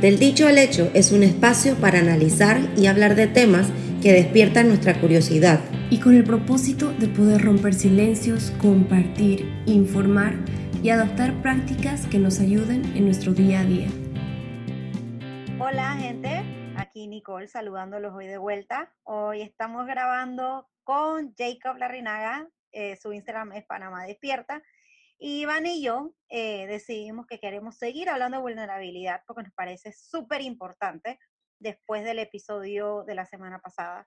Del dicho al hecho es un espacio para analizar y hablar de temas que despiertan nuestra curiosidad. Y con el propósito de poder romper silencios, compartir, informar y adoptar prácticas que nos ayuden en nuestro día a día. Hola gente, aquí Nicole saludándolos hoy de vuelta. Hoy estamos grabando con Jacob Larrinaga, eh, su Instagram es Panamá Despierta y Iván y yo eh, decidimos que queremos seguir hablando de vulnerabilidad porque nos parece súper importante después del episodio de la semana pasada.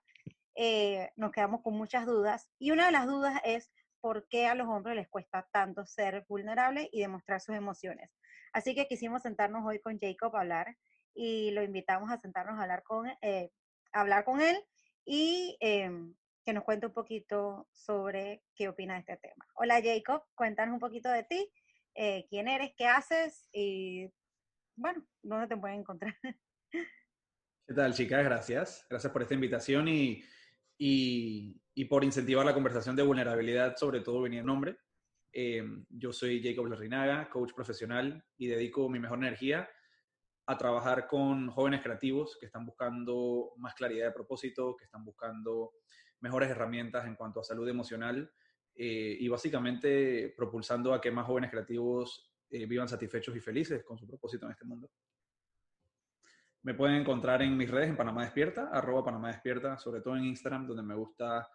Eh, nos quedamos con muchas dudas y una de las dudas es por qué a los hombres les cuesta tanto ser vulnerables y demostrar sus emociones. Así que quisimos sentarnos hoy con Jacob a hablar y lo invitamos a sentarnos a hablar con, eh, hablar con él y em, que nos cuente un poquito sobre qué opina de este tema. Hola Jacob, cuéntanos un poquito de ti, eh, quién eres, qué haces y, bueno, dónde te pueden encontrar. ¿Qué tal, chicas? Gracias. Gracias por esta invitación y, y, y por incentivar la conversación de vulnerabilidad, sobre todo venir nombre. Eh, yo soy Jacob Larrinaga, coach profesional y dedico mi mejor energía a trabajar con jóvenes creativos que están buscando más claridad de propósito, que están buscando mejores herramientas en cuanto a salud emocional eh, y básicamente propulsando a que más jóvenes creativos eh, vivan satisfechos y felices con su propósito en este mundo. Me pueden encontrar en mis redes en Panamá Despierta, arroba Panamá Despierta, sobre todo en Instagram, donde me gusta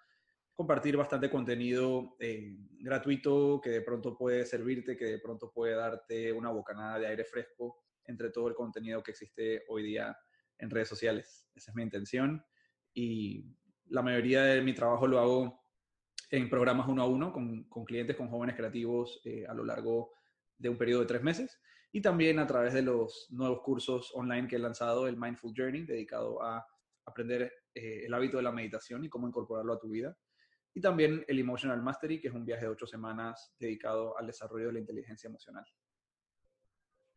compartir bastante contenido eh, gratuito que de pronto puede servirte, que de pronto puede darte una bocanada de aire fresco entre todo el contenido que existe hoy día en redes sociales. Esa es mi intención. Y la mayoría de mi trabajo lo hago en programas uno a uno con, con clientes, con jóvenes creativos eh, a lo largo de un periodo de tres meses y también a través de los nuevos cursos online que he lanzado, el Mindful Journey, dedicado a aprender eh, el hábito de la meditación y cómo incorporarlo a tu vida. Y también el Emotional Mastery, que es un viaje de ocho semanas dedicado al desarrollo de la inteligencia emocional.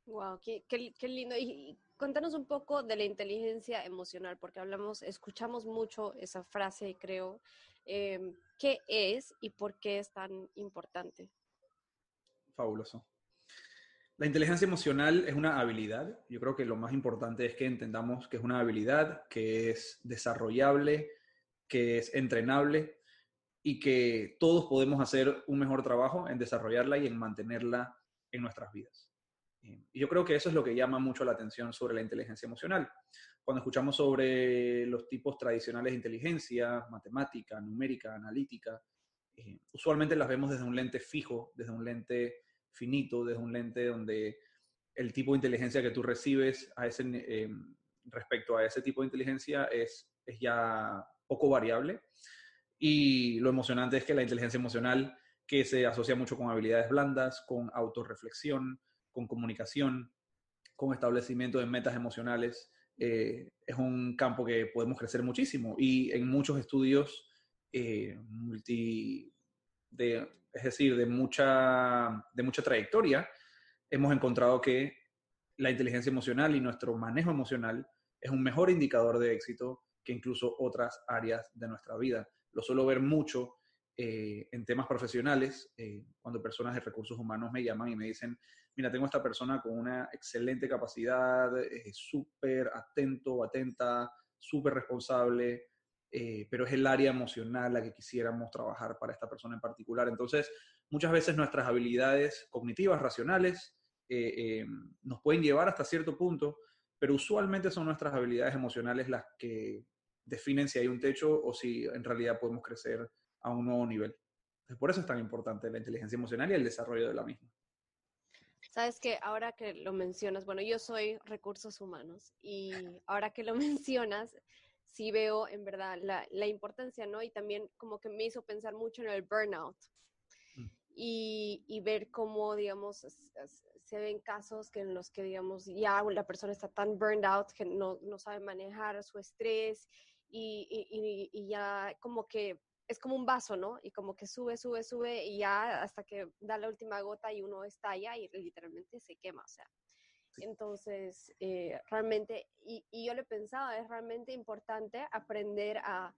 Wow, qué, qué, lindo. Y, contanos un poco de la inteligencia emocional, porque hablamos, escuchamos mucho esa frase, creo. Em, ¿Qué es y por qué es tan importante? Fabuloso. La inteligencia emocional es una habilidad. Yo creo que lo más importante es que entendamos que es una habilidad, que es desarrollable, que es entrenable y que todos podemos hacer un mejor trabajo en desarrollarla y en mantenerla en nuestras vidas. Y yo creo que eso es lo que llama mucho la atención sobre la inteligencia emocional. Cuando escuchamos sobre los tipos tradicionales de inteligencia, matemática, numérica, analítica, eh, usualmente las vemos desde un lente fijo, desde un lente finito, desde un lente donde el tipo de inteligencia que tú recibes a ese, eh, respecto a ese tipo de inteligencia es, es ya poco variable. Y lo emocionante es que la inteligencia emocional, que se asocia mucho con habilidades blandas, con autorreflexión, con comunicación, con establecimiento de metas emocionales, eh, es un campo que podemos crecer muchísimo. Y en muchos estudios eh, multi, de, es decir, de mucha, de mucha trayectoria, hemos encontrado que la inteligencia emocional y nuestro manejo emocional es un mejor indicador de éxito que incluso otras áreas de nuestra vida. Lo suelo ver mucho eh, en temas profesionales, cuando personas de recursos humanos me llaman y me dicen, mira, tengo esta persona con una excelente capacidad, es súper atento, atenta, súper responsable, eh, pero es el área emocional la que quisiéramos trabajar para esta persona en particular. Entonces, muchas veces nuestras habilidades cognitivas, racionales, eh, eh, nos pueden llevar hasta cierto punto, pero usualmente son nuestras habilidades emocionales las que definen si hay un techo o si en realidad podemos crecer a un nuevo nivel. por eso es tan importante la inteligencia emocional y el desarrollo de la misma. Sabes que ahora que lo mencionas, bueno, yo soy recursos humanos y ahora que lo mencionas, sí veo en verdad la, importancia, ¿no? Y también como que me hizo pensar mucho en el burnout mm. y, ver cómo, digamos, se ven casos que en los que, digamos, ya la persona está tan burned out que no, sabe manejar su estrés y, y ya como que es como un vaso, ¿no? Y como que sube, sube, sube y ya hasta que da la última gota y uno estalla y literalmente se quema, o sea. Entonces, eh, realmente, y, yo le pensaba, es realmente importante aprender a,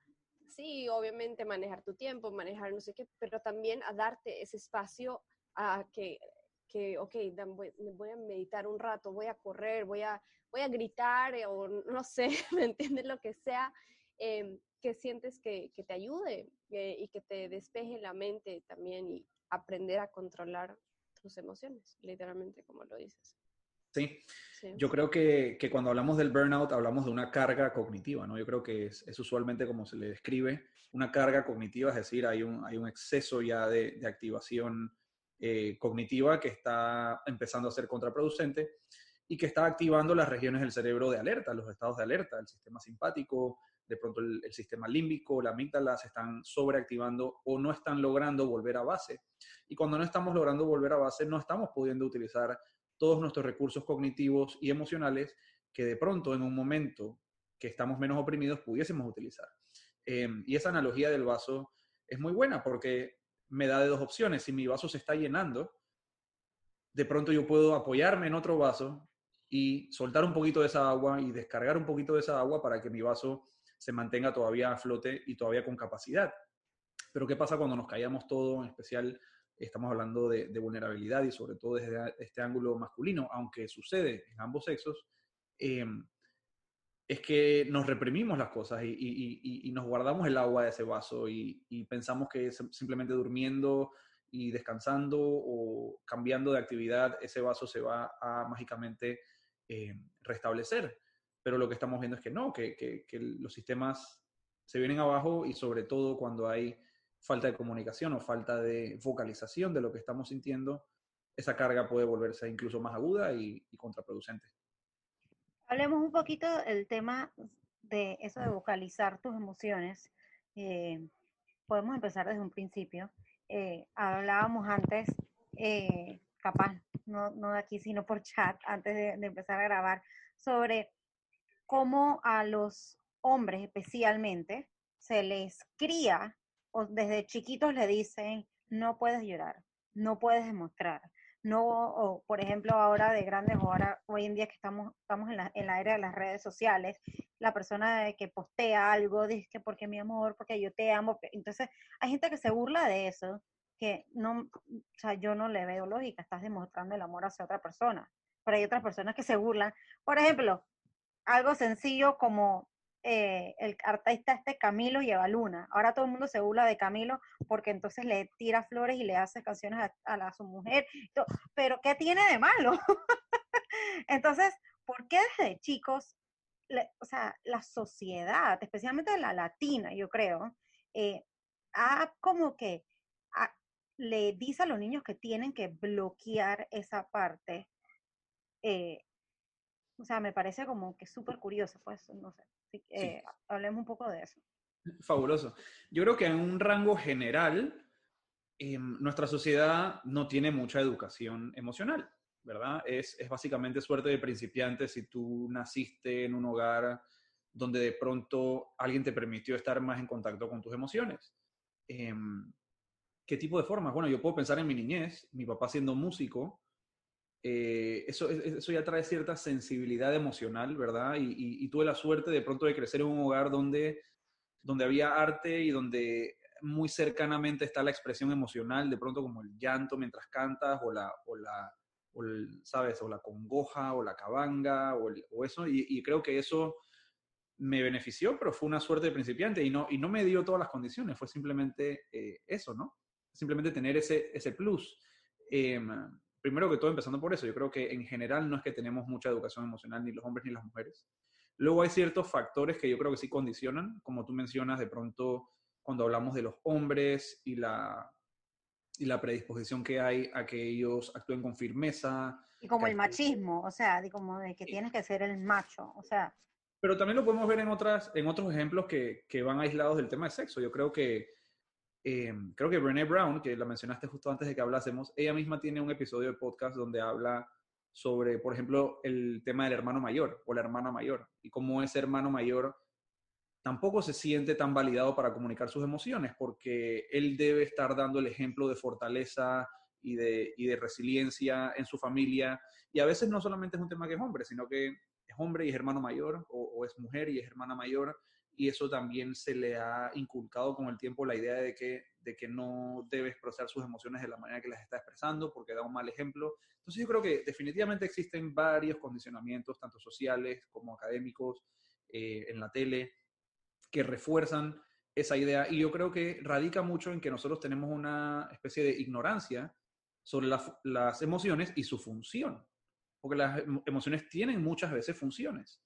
sí, obviamente manejar tu tiempo, manejar no sé qué, pero también a darte ese espacio a que, que, ok, voy, a meditar un rato, voy a correr, voy a, voy a gritar o no sé, ¿me entiendes? Lo que sea, em, que sientes que, que te ayude eh, y que te despeje la mente también y aprender a controlar tus emociones, literalmente, como lo dices. Sí. Yo creo que, que, cuando hablamos del burnout hablamos de una carga cognitiva, ¿no? Yo creo que es, es, usualmente como se le describe una carga cognitiva, es decir, hay un, hay un exceso ya de, de activación eh, cognitiva que está empezando a ser contraproducente y que está activando las regiones del cerebro de alerta, los estados de alerta, el sistema simpático, de pronto el, sistema límbico, la amígdala se están sobreactivando o no están logrando volver a base. Y cuando no estamos logrando volver a base, no estamos pudiendo utilizar todos nuestros recursos cognitivos y emocionales que de pronto en un momento que estamos menos oprimidos pudiésemos utilizar. Em, y esa analogía del vaso es muy buena porque me da de dos opciones. Si mi vaso se está llenando, de pronto yo puedo apoyarme en otro vaso y soltar un poquito de esa agua y descargar un poquito de esa agua para que mi vaso se mantenga todavía a flote y todavía con capacidad. Pero ¿qué pasa cuando nos callamos todo? En especial estamos hablando de, vulnerabilidad y sobre todo desde este ángulo masculino, aunque sucede en ambos sexos, em, es que nos reprimimos las cosas y, nos guardamos el agua de ese vaso y, pensamos que simplemente durmiendo y descansando o cambiando de actividad, ese vaso se va a mágicamente eh, restablecer. Pero lo que estamos viendo es que no, que, que, los sistemas se vienen abajo y sobre todo cuando hay falta de comunicación o falta de vocalización de lo que estamos sintiendo, esa carga puede volverse incluso más aguda y contraproducente. Hablemos un poquito del tema de eso de vocalizar tus emociones. Eh, podemos empezar desde un principio. Eh, hablábamos antes, eh, capaz, no, no, de aquí, sino por chat, antes de, de empezar a grabar, sobre cómo a los hombres especialmente se les cría, o desde chiquitos le dicen, no puedes llorar, no puedes demostrar, no, o por ejemplo ahora de grandes, ahora hoy en día que estamos, estamos en, la, en la era de las redes sociales, la persona que postea algo, dice que porque mi amor, porque yo te amo, entonces hay gente que se burla de eso, que no, o sea, yo no le veo lógica, estás demostrando el amor hacia otra persona, pero hay otras personas que se burlan, por ejemplo, algo sencillo como eh, el artista este Camilo lleva Luna. Ahora todo el mundo se burla de Camilo porque entonces le tira flores y le hace canciones a, su mujer. Pero ¿qué tiene de malo? entonces, ¿por qué desde chicos, o sea, la sociedad, especialmente la latina, yo creo, eh, ha como que le dice a los niños que tienen que bloquear esa parte? Eh, o sea, me parece como que súper curioso, pues, no sé. Eh, hablemos un poco de eso. Fabuloso. Yo creo que en un rango general, em, nuestra sociedad no tiene mucha educación emocional, ¿verdad? Es, es básicamente suerte de principiante si tú naciste en un hogar donde de pronto alguien te permitió estar más en contacto con tus emociones. Em, ¿Qué tipo de formas? Bueno, yo puedo pensar en mi niñez, mi papá siendo músico, eh, eso, eso ya trae cierta sensibilidad emocional, ¿verdad? Y, tuve la suerte de pronto de crecer en un hogar donde, donde había arte y donde muy cercanamente está la expresión emocional, de pronto como el llanto mientras cantas o la, o la ¿sabes? O la congoja o la cabanga o, eso. Y, creo que eso me benefició, pero fue una suerte de principiante y no, y no me dio todas las condiciones, fue simplemente eh, eso, ¿no? Simplemente tener ese, ese plus. Em, primero que todo, empezando por eso, yo creo que en general no es que tenemos mucha educación emocional, ni los hombres ni las mujeres. Luego hay ciertos factores que yo creo que sí condicionan, como tú mencionas, de pronto cuando hablamos de los hombres y la, y la predisposición que hay a que ellos actúen con firmeza. Y como el machismo, o sea, de como de que tienes que ser el macho, o sea. Pero también lo podemos ver en, otras, en otros ejemplos que, que van aislados del tema de sexo. Yo creo que eh, creo que Brené Brown, que la mencionaste justo antes de que hablásemos, ella misma tiene un episodio de podcast donde habla sobre, por ejemplo, el tema del hermano mayor o la hermana mayor y cómo ese hermano mayor tampoco se siente tan validado para comunicar sus emociones porque él debe estar dando el ejemplo de fortaleza y de, y de resiliencia en su familia. Y a veces no solamente es un tema que es hombre, sino que es hombre y es hermano mayor o, o es mujer y es hermana mayor y eso también se le ha inculcado con el tiempo la idea de que, de que no debe expresar sus emociones de la manera que las está expresando porque da un mal ejemplo. Entonces yo creo que definitivamente existen varios condicionamientos, tanto sociales como académicos, eh, en la tele, que refuerzan esa idea y yo creo que radica mucho en que nosotros tenemos una especie de ignorancia sobre las emociones y su función, porque las emociones tienen muchas veces funciones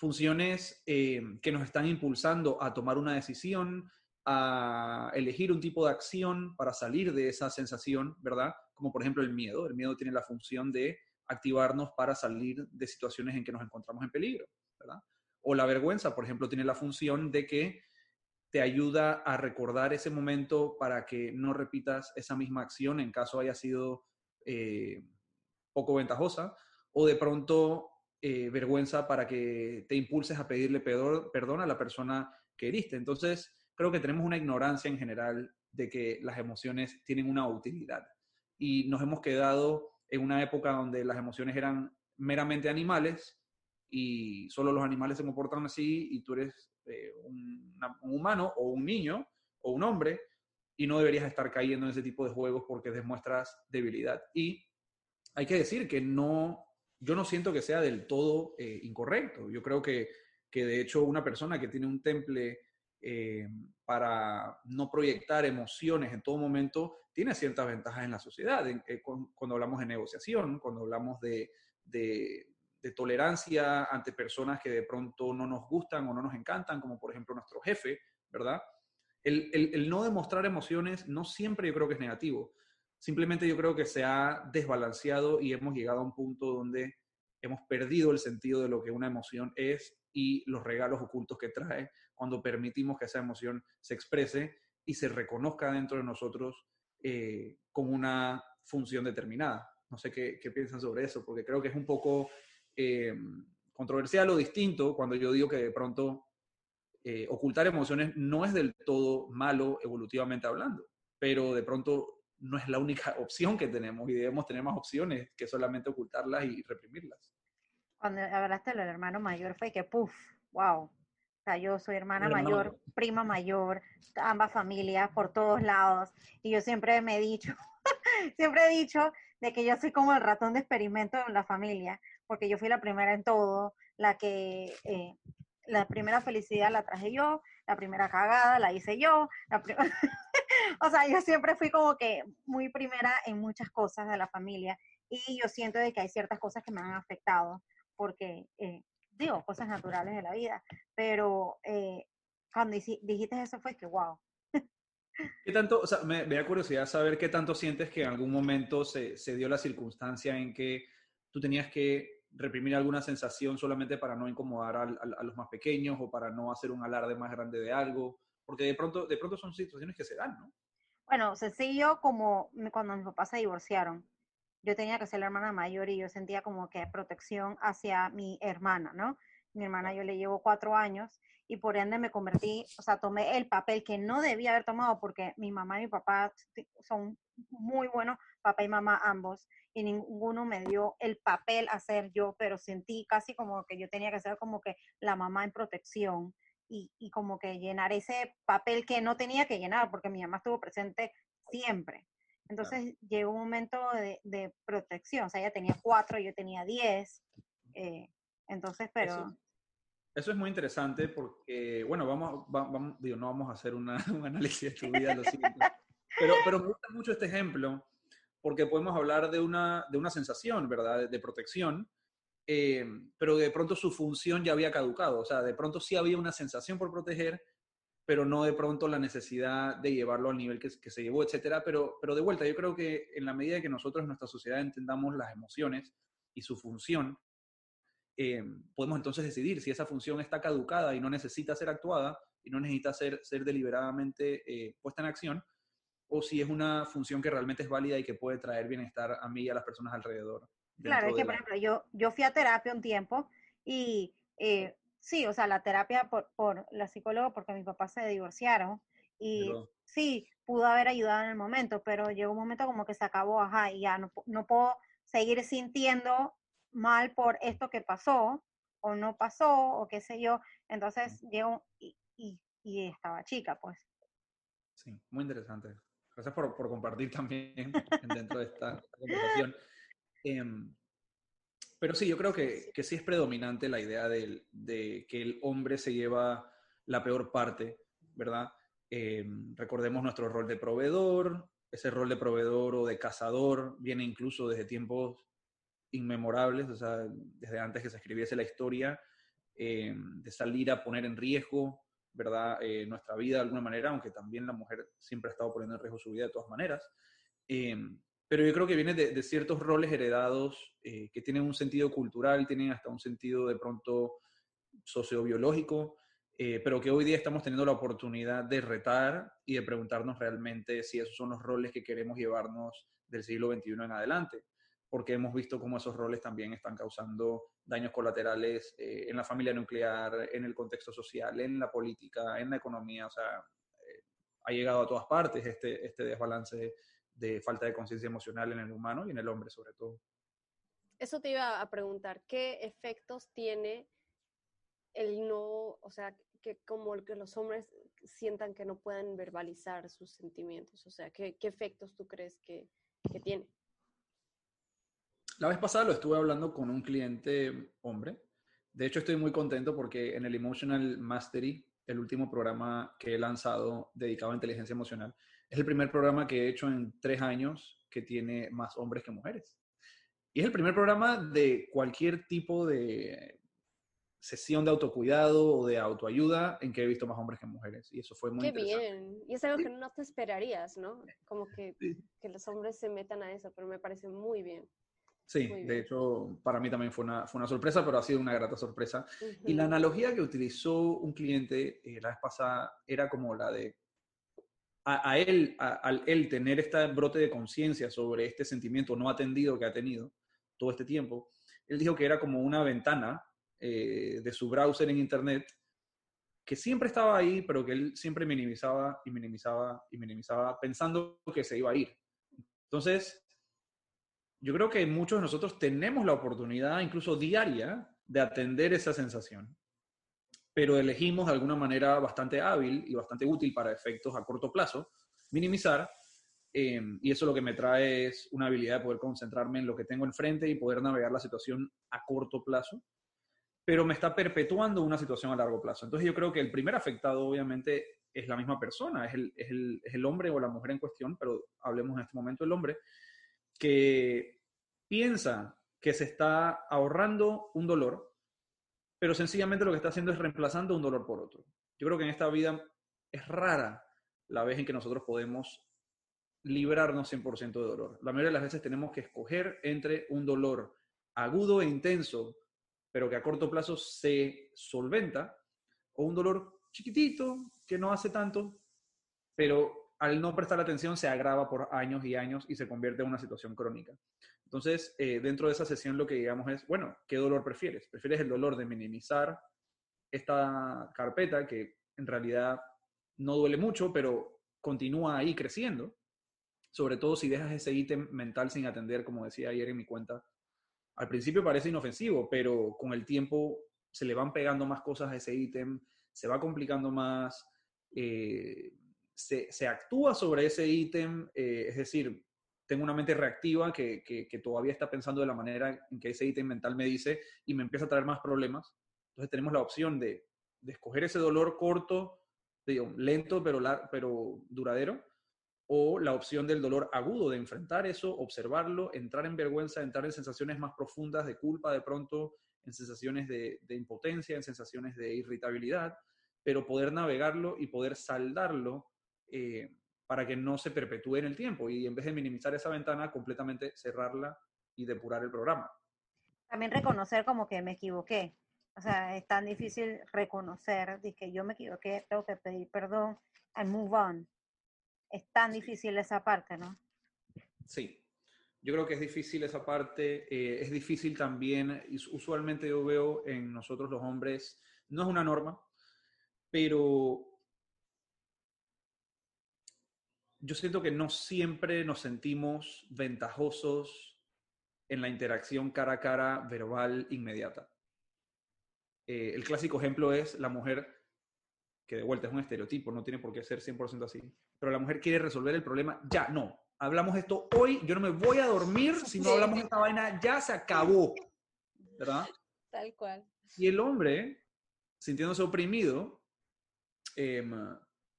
funciones eh, que nos están impulsando a tomar una decisión, a elegir un tipo de acción para salir de esa sensación, ¿verdad? Como por ejemplo el miedo. El miedo tiene la función de activarnos para salir de situaciones en que nos encontramos en peligro, ¿verdad? O la vergüenza, por ejemplo, tiene la función de que te ayuda a recordar ese momento para que no repitas esa misma acción en caso haya sido eh, poco ventajosa, o de pronto eh, vergüenza para que te impulses a pedirle perdón a la persona que heriste. Entonces, creo que tenemos una ignorancia en general de que las emociones tienen una utilidad. Y nos hemos quedado en una época donde las emociones eran meramente animales y solo los animales se comportan así y tú eres eh, un, un humano o un niño o un hombre y no deberías estar cayendo en ese tipo de juegos porque demuestras debilidad. Y hay que decir que no yo no siento que sea del todo eh, incorrecto. Yo creo que, que, de hecho una persona que tiene un temple eh, para no proyectar emociones en todo momento tiene ciertas ventajas en la sociedad. Eh, cuando hablamos de negociación, cuando hablamos de, de, tolerancia ante personas que de pronto no nos gustan o no nos encantan, como por ejemplo nuestro jefe, ¿verdad? El, el no demostrar emociones no siempre yo creo que es negativo. Simplemente yo creo que se ha desbalanceado y hemos llegado a un punto donde hemos perdido el sentido de lo que una emoción es y los regalos ocultos que trae cuando permitimos que esa emoción se exprese y se reconozca dentro de nosotros eh, con una función determinada. No sé qué, piensan sobre eso, porque creo que es un poco eh, controversial o distinto cuando yo digo que de pronto eh, ocultar emociones no es del todo malo evolutivamente hablando, pero de pronto no es la única opción que tenemos y debemos tener más opciones que solamente ocultarlas y reprimirlas. Cuando hablaste del hermano mayor fue que, puff, wow. O sea, yo soy hermana mayor, prima mayor, ambas familias por todos lados. Y yo siempre me he dicho, siempre he dicho de que yo soy como el ratón de experimento en la familia, porque yo fui la primera en todo, la que eh, la primera felicidad la traje yo, la primera cagada la hice yo, la o sea, yo siempre fui como que muy primera en muchas cosas de la familia y yo siento de que hay ciertas cosas que me han afectado porque, eh, digo, cosas naturales de la vida, pero eh, cuando dijiste eso fue que, wow. ¿Qué tanto, o sea, me, da curiosidad saber qué tanto sientes que en algún momento se, se dio la circunstancia en que tú tenías que reprimir alguna sensación solamente para no incomodar a, a, los más pequeños o para no hacer un alarde más grande de algo porque de pronto, de pronto son situaciones que se dan, ¿no? Bueno, sencillo como cuando mis papás se divorciaron. Yo tenía que ser la hermana mayor y yo sentía como que protección hacia mi hermana, ¿no? Mi hermana yo le llevo cuatro años y por ende me convertí, o sea, tomé el papel que no debía haber tomado porque mi mamá y mi papá son muy buenos, papá y mamá ambos, y ninguno me dio el papel a ser yo, pero sentí casi como que yo tenía que ser como que la mamá en protección y, como que llenar ese papel que no tenía que llenar, porque mi mamá estuvo presente siempre. Entonces llegó un momento de, protección, o sea, ella tenía cuatro, yo tenía diez, eh, entonces, pero... Eso, es muy interesante porque, bueno, vamos, vamos digo, no vamos a hacer una, un análisis de tu vida, lo siento, pero, pero me gusta mucho este ejemplo porque podemos hablar de una, de una sensación, ¿verdad?, de protección, eh, pero de pronto su función ya había caducado, o sea, de pronto sí había una sensación por proteger, pero no de pronto la necesidad de llevarlo al nivel que, se llevó, etcétera. Pero, pero de vuelta, yo creo que en la medida que nosotros en nuestra sociedad entendamos las emociones y su función, eh, podemos entonces decidir si esa función está caducada y no necesita ser actuada y no necesita ser, ser deliberadamente eh, puesta en acción, o si es una función que realmente es válida y que puede traer bienestar a mí y a las personas alrededor. Claro, es que, por ejemplo, yo, yo fui a terapia un tiempo y eh, sí, o sea, la terapia por, por la psicóloga, porque mis papás se divorciaron y sí, pudo haber ayudado en el momento, pero llegó un momento como que se acabó, ajá, y ya no, no puedo seguir sintiendo mal por esto que pasó, o no pasó o qué sé yo. Entonces llegó y, y, estaba chica, pues. Sí, muy interesante. Gracias por, por compartir también dentro de esta conversación. Em, pero sí, yo creo que, que sí es predominante la idea de, de, que el hombre se lleva la peor parte, ¿verdad? Em, recordemos nuestro rol de proveedor, ese rol de proveedor o de cazador viene incluso desde tiempos inmemorables, o sea, desde antes que se escribiese la historia, em, de salir a poner en riesgo, ¿verdad? Eh, nuestra vida de alguna manera, aunque también la mujer siempre ha estado poniendo en riesgo su vida de todas maneras. Pero yo creo que viene de, ciertos roles heredados eh, que tienen un sentido cultural, tienen hasta un sentido de pronto sociobiológico, eh, pero que hoy día estamos teniendo la oportunidad de retar y de preguntarnos realmente si esos son los roles que queremos llevarnos del siglo XXI en adelante porque hemos visto cómo esos roles también están causando daños colaterales eh, en la familia nuclear, en el contexto social, en la política, en la economía. O sea, eh, ha llegado a todas partes este, este desbalance de falta de conciencia emocional en el humano y en el hombre sobre todo. Eso te iba a preguntar, ¿qué efectos tiene el no, o sea, que como que los hombres sientan que no pueden verbalizar sus sentimientos? O sea, ¿qué, qué efectos tú crees que, que tiene? La vez pasada lo estuve hablando con un cliente hombre. De hecho, estoy muy contento porque en el Emotional Mastery, el último programa que he lanzado dedicado a inteligencia emocional, es el primer programa que he hecho en tres años que tiene más hombres que mujeres. Y es el primer programa de cualquier tipo de sesión de autocuidado o de autoayuda en que he visto más hombres que mujeres. Y eso fue muy Qué bien. Y es algo que no te esperarías, ¿no? Como que, que los hombres se metan a eso, pero me parece muy bien. Sí, de hecho, para mí también fue una, fue una sorpresa, pero ha sido una grata sorpresa. Y la analogía que utilizó un cliente eh, la vez pasada era como la de, a, él, al él tener este brote de conciencia sobre este sentimiento no atendido que ha tenido todo este tiempo, él dijo que era como una ventana eh, de su browser en Internet que siempre estaba ahí, pero que él siempre minimizaba y minimizaba y minimizaba pensando que se iba a ir. Entonces, yo creo que muchos de nosotros tenemos la oportunidad, incluso diaria, de atender esa sensación, pero elegimos de alguna manera bastante hábil y bastante útil para efectos a corto plazo, minimizar, em, y eso lo que me trae es una habilidad de poder concentrarme en lo que tengo enfrente y poder navegar la situación a corto plazo, pero me está perpetuando una situación a largo plazo. Entonces yo creo que el primer afectado obviamente es la misma persona, es el, es el, es el hombre o la mujer en cuestión, pero hablemos en este momento del hombre, que piensa que se está ahorrando un dolor, pero sencillamente lo que está haciendo es reemplazando un dolor por otro. Yo creo que en esta vida es rara la vez en que nosotros podemos librarnos 100% de dolor. La mayoría de las veces tenemos que escoger entre un dolor agudo e intenso, pero que a corto plazo se solventa, o un dolor chiquitito, que no hace tanto, pero al no prestar atención se agrava por años y años y se convierte en una situación crónica. Entonces, eh, dentro de esa sesión lo que digamos es, bueno, ¿qué dolor prefieres? ¿Prefieres el dolor de minimizar esta carpeta que en realidad no duele mucho, pero continúa ahí creciendo? Sobre todo si dejas ese ítem mental sin atender, como decía ayer en mi cuenta. Al principio parece inofensivo, pero con el tiempo se le van pegando más cosas a ese ítem, se va complicando más. Eh, se, actúa sobre ese ítem, eh, es decir, tengo una mente reactiva que, todavía está pensando de la manera en que ese ítem mental me dice y me empieza a traer más problemas. Entonces tenemos la opción de, escoger ese dolor corto, lento pero, pero duradero, o la opción del dolor agudo, de enfrentar eso, observarlo, entrar en vergüenza, entrar en sensaciones más profundas de culpa de pronto, en sensaciones de, de impotencia, en sensaciones de irritabilidad, pero poder navegarlo y poder saldarlo eh, para que no se perpetúe en el tiempo y en vez de minimizar esa ventana, completamente cerrarla y depurar el programa. También reconocer como que me equivoqué. O sea, es tan difícil reconocer que yo me equivoqué, tengo que pedir perdón and move on. Es tan difícil esa parte, ¿no? Sí, yo creo que es difícil esa parte. Eh, es difícil también, usualmente yo veo en nosotros los hombres, no es una norma, pero yo siento que no siempre nos sentimos ventajosos en la interacción cara a cara verbal inmediata. eh, el clásico ejemplo es la mujer, que de vuelta es un estereotipo, no tiene por qué ser 100% así, pero la mujer quiere resolver el problema ya, no, hablamos esto hoy, yo no me voy a dormir si no hablamos esta vaina, ya se acabó, ¿verdad? Tal cual. Y el hombre, sintiéndose oprimido em,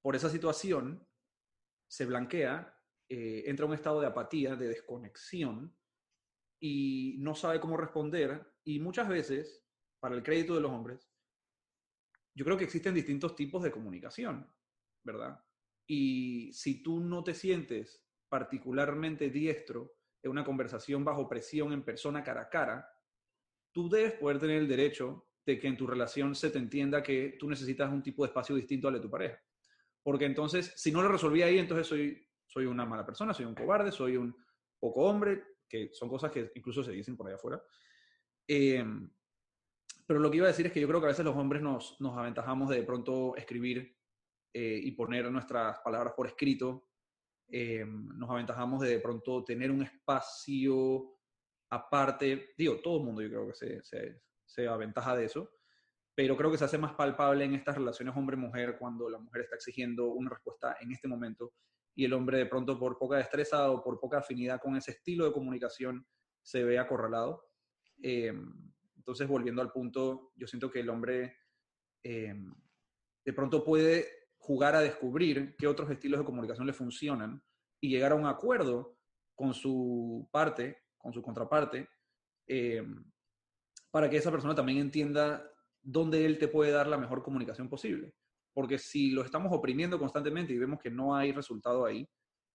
por esa situación, se blanquea, eh, entra en un estado de apatía, de desconexión, y no sabe cómo responder. Y muchas veces, para el crédito de los hombres, yo creo que existen distintos tipos de comunicación, ¿verdad? Y si tú no te sientes particularmente diestro en una conversación bajo presión en persona cara a cara, tú debes poder tener el derecho de que en tu relación se te entienda que tú necesitas un tipo de espacio distinto al de tu pareja. Porque entonces, si no lo resolví ahí, entonces soy, soy una mala persona, soy un cobarde, soy un poco hombre, que son cosas que incluso se dicen por allá afuera. Em, pero lo que iba a decir es que yo creo que a veces los hombres nos, nos aventajamos de, de pronto escribir eh, y poner nuestras palabras por escrito. Em, nos aventajamos de de pronto tener un espacio aparte. Digo, todo el mundo yo creo que se, se, se aventaja de eso. Pero creo que se hace más palpable en estas relaciones hombre-mujer cuando la mujer está exigiendo una respuesta en este momento y el hombre de pronto por poca destreza o por poca afinidad con ese estilo de comunicación se ve acorralado. Eh, entonces, volviendo al punto, yo siento que el hombre eh, de pronto puede jugar a descubrir qué otros estilos de comunicación le funcionan y llegar a un acuerdo con su parte, con su contraparte, eh, para que esa persona también entienda dónde él te puede dar la mejor comunicación posible. Porque si lo estamos oprimiendo constantemente y vemos que no hay resultado ahí,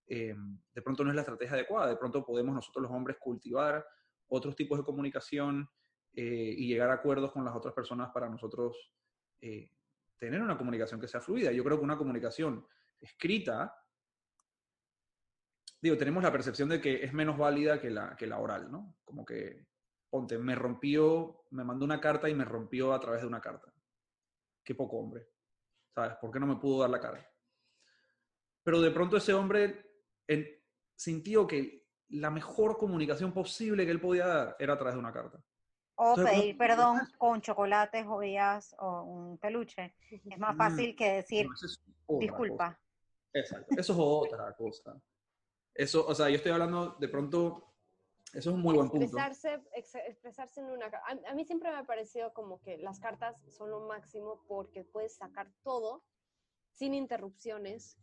eh, de pronto no es la estrategia adecuada. De pronto podemos nosotros los hombres cultivar otros tipos de comunicación eh, y llegar a acuerdos con las otras personas para nosotros eh, tener una comunicación que sea fluida. Yo creo que una comunicación escrita, digo, tenemos la percepción de que es menos válida que la, que la oral, ¿no? Como que, ponte, me rompió, me mandó una carta y me rompió a través de una carta. Qué poco hombre. ¿sabes? ¿Por qué no me pudo dar la cara? Pero de pronto ese hombre en, sintió que la mejor comunicación posible que él podía dar era a través de una carta. O pedir perdón con chocolates, joyas o un peluche. Es más fácil que decir disculpa. Exacto, eso es otra cosa. Eso, o sea, yo estoy hablando de pronto, eso es un muy buen punto. Expresarse, expresarse en una a, a mí siempre me ha parecido como que las cartas son lo máximo porque puedes sacar todo sin interrupciones.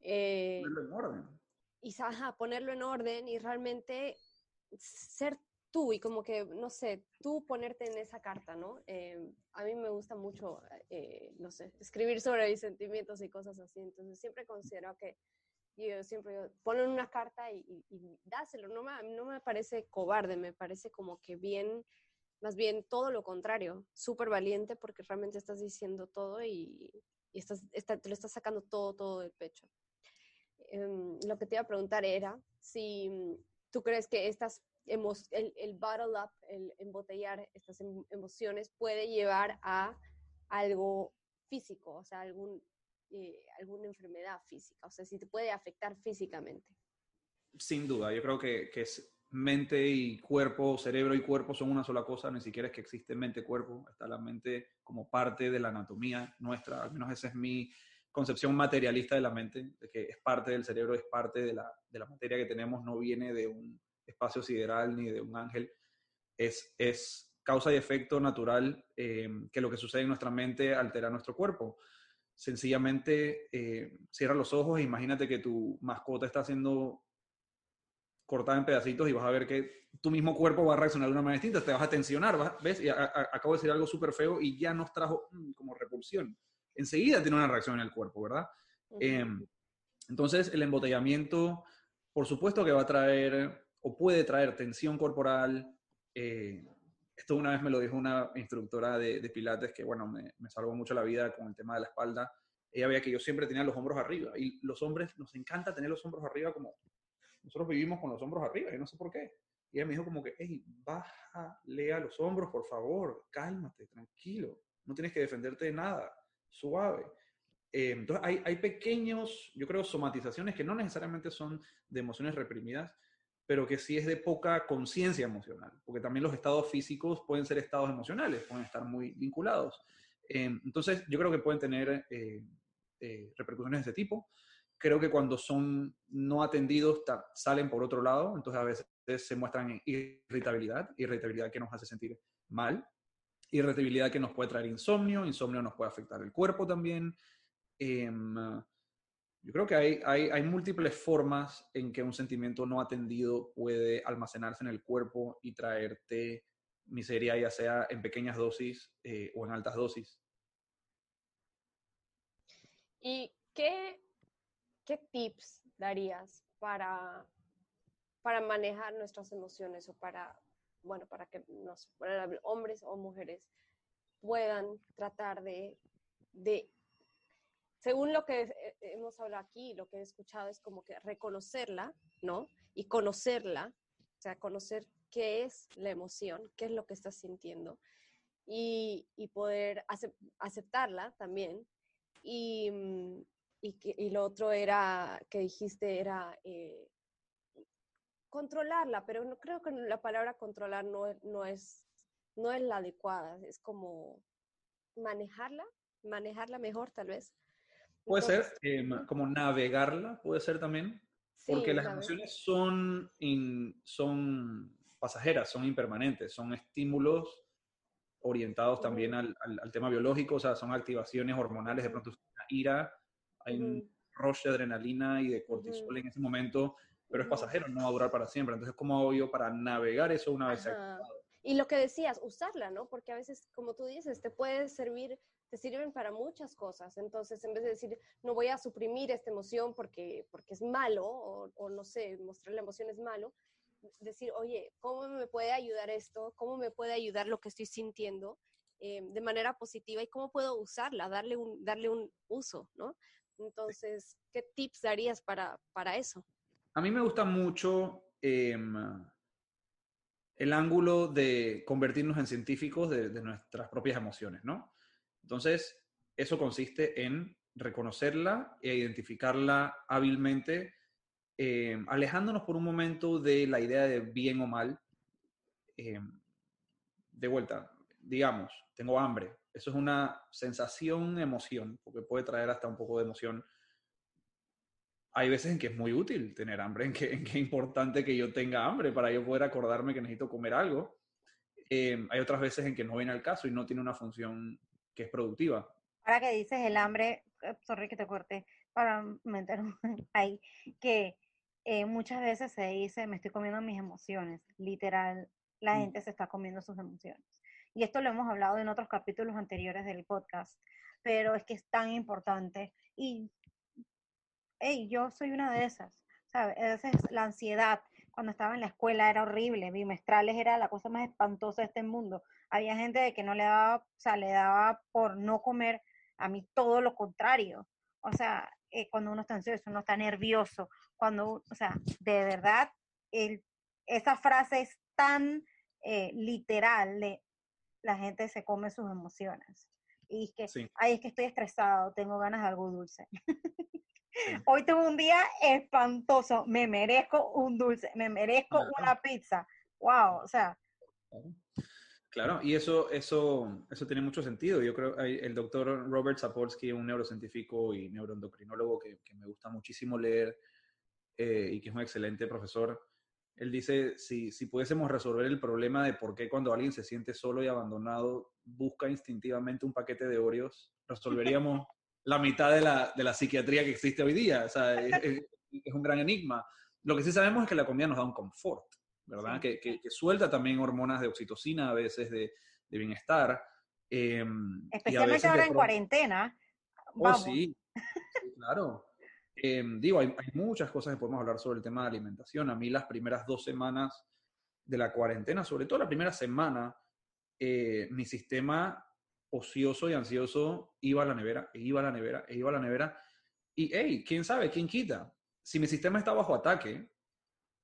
Eh, ponerlo en orden. Y ajá, ponerlo en orden y realmente ser tú y como que, no sé, tú ponerte en esa carta, ¿no? Eh, a mí me gusta mucho, eh, no sé, escribir sobre mis sentimientos y cosas así, entonces siempre considero que yo siempre digo, ponlo una carta y, y, dáselo, no me, no me parece cobarde, me parece como que bien, más bien todo lo contrario, súper valiente porque realmente estás diciendo todo y, y estás, está, te lo estás sacando todo, todo del pecho. Um, lo que te iba a preguntar era si tú crees que estas el, el bottle up, el embotellar estas em, emociones puede llevar a algo físico, o sea, algún, eh, alguna enfermedad física, o sea, si te puede afectar físicamente. Sin duda, yo creo que, que es mente y cuerpo, cerebro y cuerpo son una sola cosa, ni siquiera es que existe mente-cuerpo, está la mente como parte de la anatomía nuestra, al menos esa es mi concepción materialista de la mente, de que es parte del cerebro, es parte de la, de la materia que tenemos, no viene de un espacio sideral ni de un ángel, es, es causa y efecto natural eh, que lo que sucede en nuestra mente altera nuestro cuerpo. Sencillamente eh, cierra los ojos e imagínate que tu mascota está siendo cortada en pedacitos y vas a ver que tu mismo cuerpo va a reaccionar de una manera distinta, te vas a tensionar, ¿ves? Y acabo de decir algo súper feo y ya nos trajo mm, como repulsión. Enseguida tiene una reacción en el cuerpo, ¿verdad? eh, entonces, el embotellamiento, por supuesto que va a traer o puede traer tensión corporal. Eh, esto una vez me lo dijo una instructora de, de Pilates que, bueno, me, me, salvó mucho la vida con el tema de la espalda. Ella veía que yo siempre tenía los hombros arriba y los hombres nos encanta tener los hombros arriba como nosotros vivimos con los hombros arriba y no sé por qué. Y ella me dijo como que, hey, bájale a los hombros, por favor, cálmate, tranquilo, no tienes que defenderte de nada, suave. Eh, entonces hay, hay pequeños, yo creo, somatizaciones que no necesariamente son de emociones reprimidas, pero que sí es de poca conciencia emocional, porque también los estados físicos pueden ser estados emocionales, pueden estar muy vinculados. Em, entonces, yo creo que pueden tener eh, eh, repercusiones de ese tipo. Creo que cuando son no atendidos salen por otro lado, entonces a veces se muestran irritabilidad, irritabilidad que nos hace sentir mal, irritabilidad que nos puede traer insomnio, insomnio nos puede afectar el cuerpo también. Em, yo creo que hay, hay, hay, múltiples formas en que un sentimiento no atendido puede almacenarse en el cuerpo y traerte miseria, ya sea en pequeñas dosis eh, o en altas dosis. ¿Y qué, qué tips darías para, para manejar nuestras emociones o para, bueno, para que nos, hombres o mujeres puedan tratar de, de según lo que eh, hemos hablado aquí, lo que he escuchado es como que reconocerla, ¿no? Y conocerla, o sea, conocer qué es la emoción, qué es lo que estás sintiendo y, poder aceptarla también. Y, mm, y, lo otro era, que dijiste, era eh, controlarla, pero no creo que la palabra controlar no, no, es, no es la adecuada, es como manejarla, manejarla mejor tal vez. Puede ser em, como navegarla, puede ser también, porque las emociones son, son pasajeras, son impermanentes, son estímulos orientados también al, al, tema biológico, o sea, son activaciones hormonales, de pronto una ira, hay un rush de adrenalina y de cortisol en ese momento, pero es pasajero, no va a durar para siempre. Entonces, ¿cómo hago yo para navegar eso una vez activado? Y lo que decías, usarla, ¿no? Porque a veces, como tú dices, te puede servir te sirven para muchas cosas. Entonces, en vez de decir, no voy a suprimir esta emoción porque, porque es malo, o, no sé, mostrar la emoción es malo, decir, oye, ¿cómo me puede ayudar esto? ¿Cómo me puede ayudar lo que estoy sintiendo eh, de manera positiva? ¿Y cómo puedo usarla? Darle un, darle un uso, ¿no? Entonces, ¿qué tips darías para, para eso? A mí me gusta mucho em, el ángulo de convertirnos en científicos de, de, nuestras propias emociones, ¿no? Entonces, eso consiste en reconocerla e identificarla hábilmente, eh, alejándonos por un momento de la idea de bien o mal. Eh, de vuelta, digamos, tengo hambre. Eso es una sensación, emoción, porque puede traer hasta un poco de emoción. Hay veces en que es muy útil tener hambre, en que, es importante que yo tenga hambre para yo poder acordarme que necesito comer algo. Eh, hay otras veces en que no viene al caso y no tiene una función que es productiva. Ahora que dices el hambre, eh, sorry que te corte, para meter ahí, que eh, muchas veces se dice, me estoy comiendo mis emociones, literal, la mm. gente se está comiendo sus emociones. Y esto lo hemos hablado en otros capítulos anteriores del podcast, pero es que es tan importante. Y, hey, yo soy una de esas, ¿sabes? Esa es la ansiedad. Cuando estaba en la escuela era horrible, bimestrales era la cosa más espantosa de este mundo había gente de que no le daba, o sea, le daba por no comer, a mí todo lo contrario. O sea, eh, cuando uno está ansioso, uno está nervioso, cuando, o sea, de verdad, el, esa frase es tan eh, literal de la gente se come sus emociones. Y es que, sí. ay, es que estoy estresado, tengo ganas de algo dulce. Hoy tengo un día espantoso, me merezco un dulce, me merezco una pizza. Wow, o sea, Claro, y eso, eso, eso tiene mucho sentido. Yo creo que el doctor Robert Sapolsky, un neurocientífico y neuroendocrinólogo que, que me gusta muchísimo leer eh, y que es un excelente profesor, él dice, si, si pudiésemos resolver el problema de por qué cuando alguien se siente solo y abandonado busca instintivamente un paquete de Oreos, resolveríamos la mitad de la, de la, psiquiatría que existe hoy día. O sea, es, es un gran enigma. Lo que sí sabemos es que la comida nos da un confort. ¿Verdad? Que, que, suelta también hormonas de oxitocina, a veces de, de bienestar. Eh, Especialmente ahora en cuarentena. Oh, sí, claro. Eh, digo, hay, hay, muchas cosas que podemos hablar sobre el tema de alimentación. A mí las primeras dos semanas de la cuarentena, sobre todo la primera semana, eh, mi sistema ocioso y ansioso iba a la nevera, e iba a la nevera, e iba a la nevera. Y, hey, ¿quién sabe? ¿Quién quita? Si mi sistema está bajo ataque,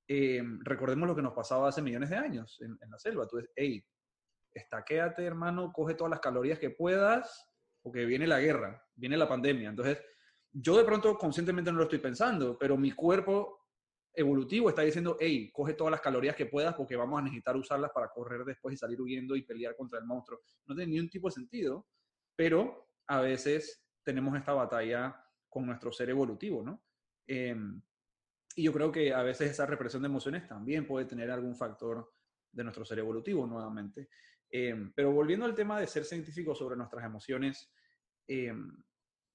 eh, recordemos lo que nos pasaba hace millones de años en, la selva. Tú dices, hey, estaquéate, hermano, coge todas las calorías que puedas, porque viene la guerra, viene la pandemia. Entonces, yo de pronto conscientemente no lo estoy pensando, pero mi cuerpo evolutivo está diciendo, hey, coge todas las calorías que puedas porque vamos a necesitar usarlas para correr después y salir huyendo y pelear contra el monstruo. No tiene ningún tipo de sentido, pero a veces tenemos esta batalla con nuestro ser evolutivo, ¿no? Em, y yo creo que a veces esa represión de emociones también puede tener algún factor de nuestro ser evolutivo nuevamente. Em, pero volviendo al tema de ser científico sobre nuestras emociones, em,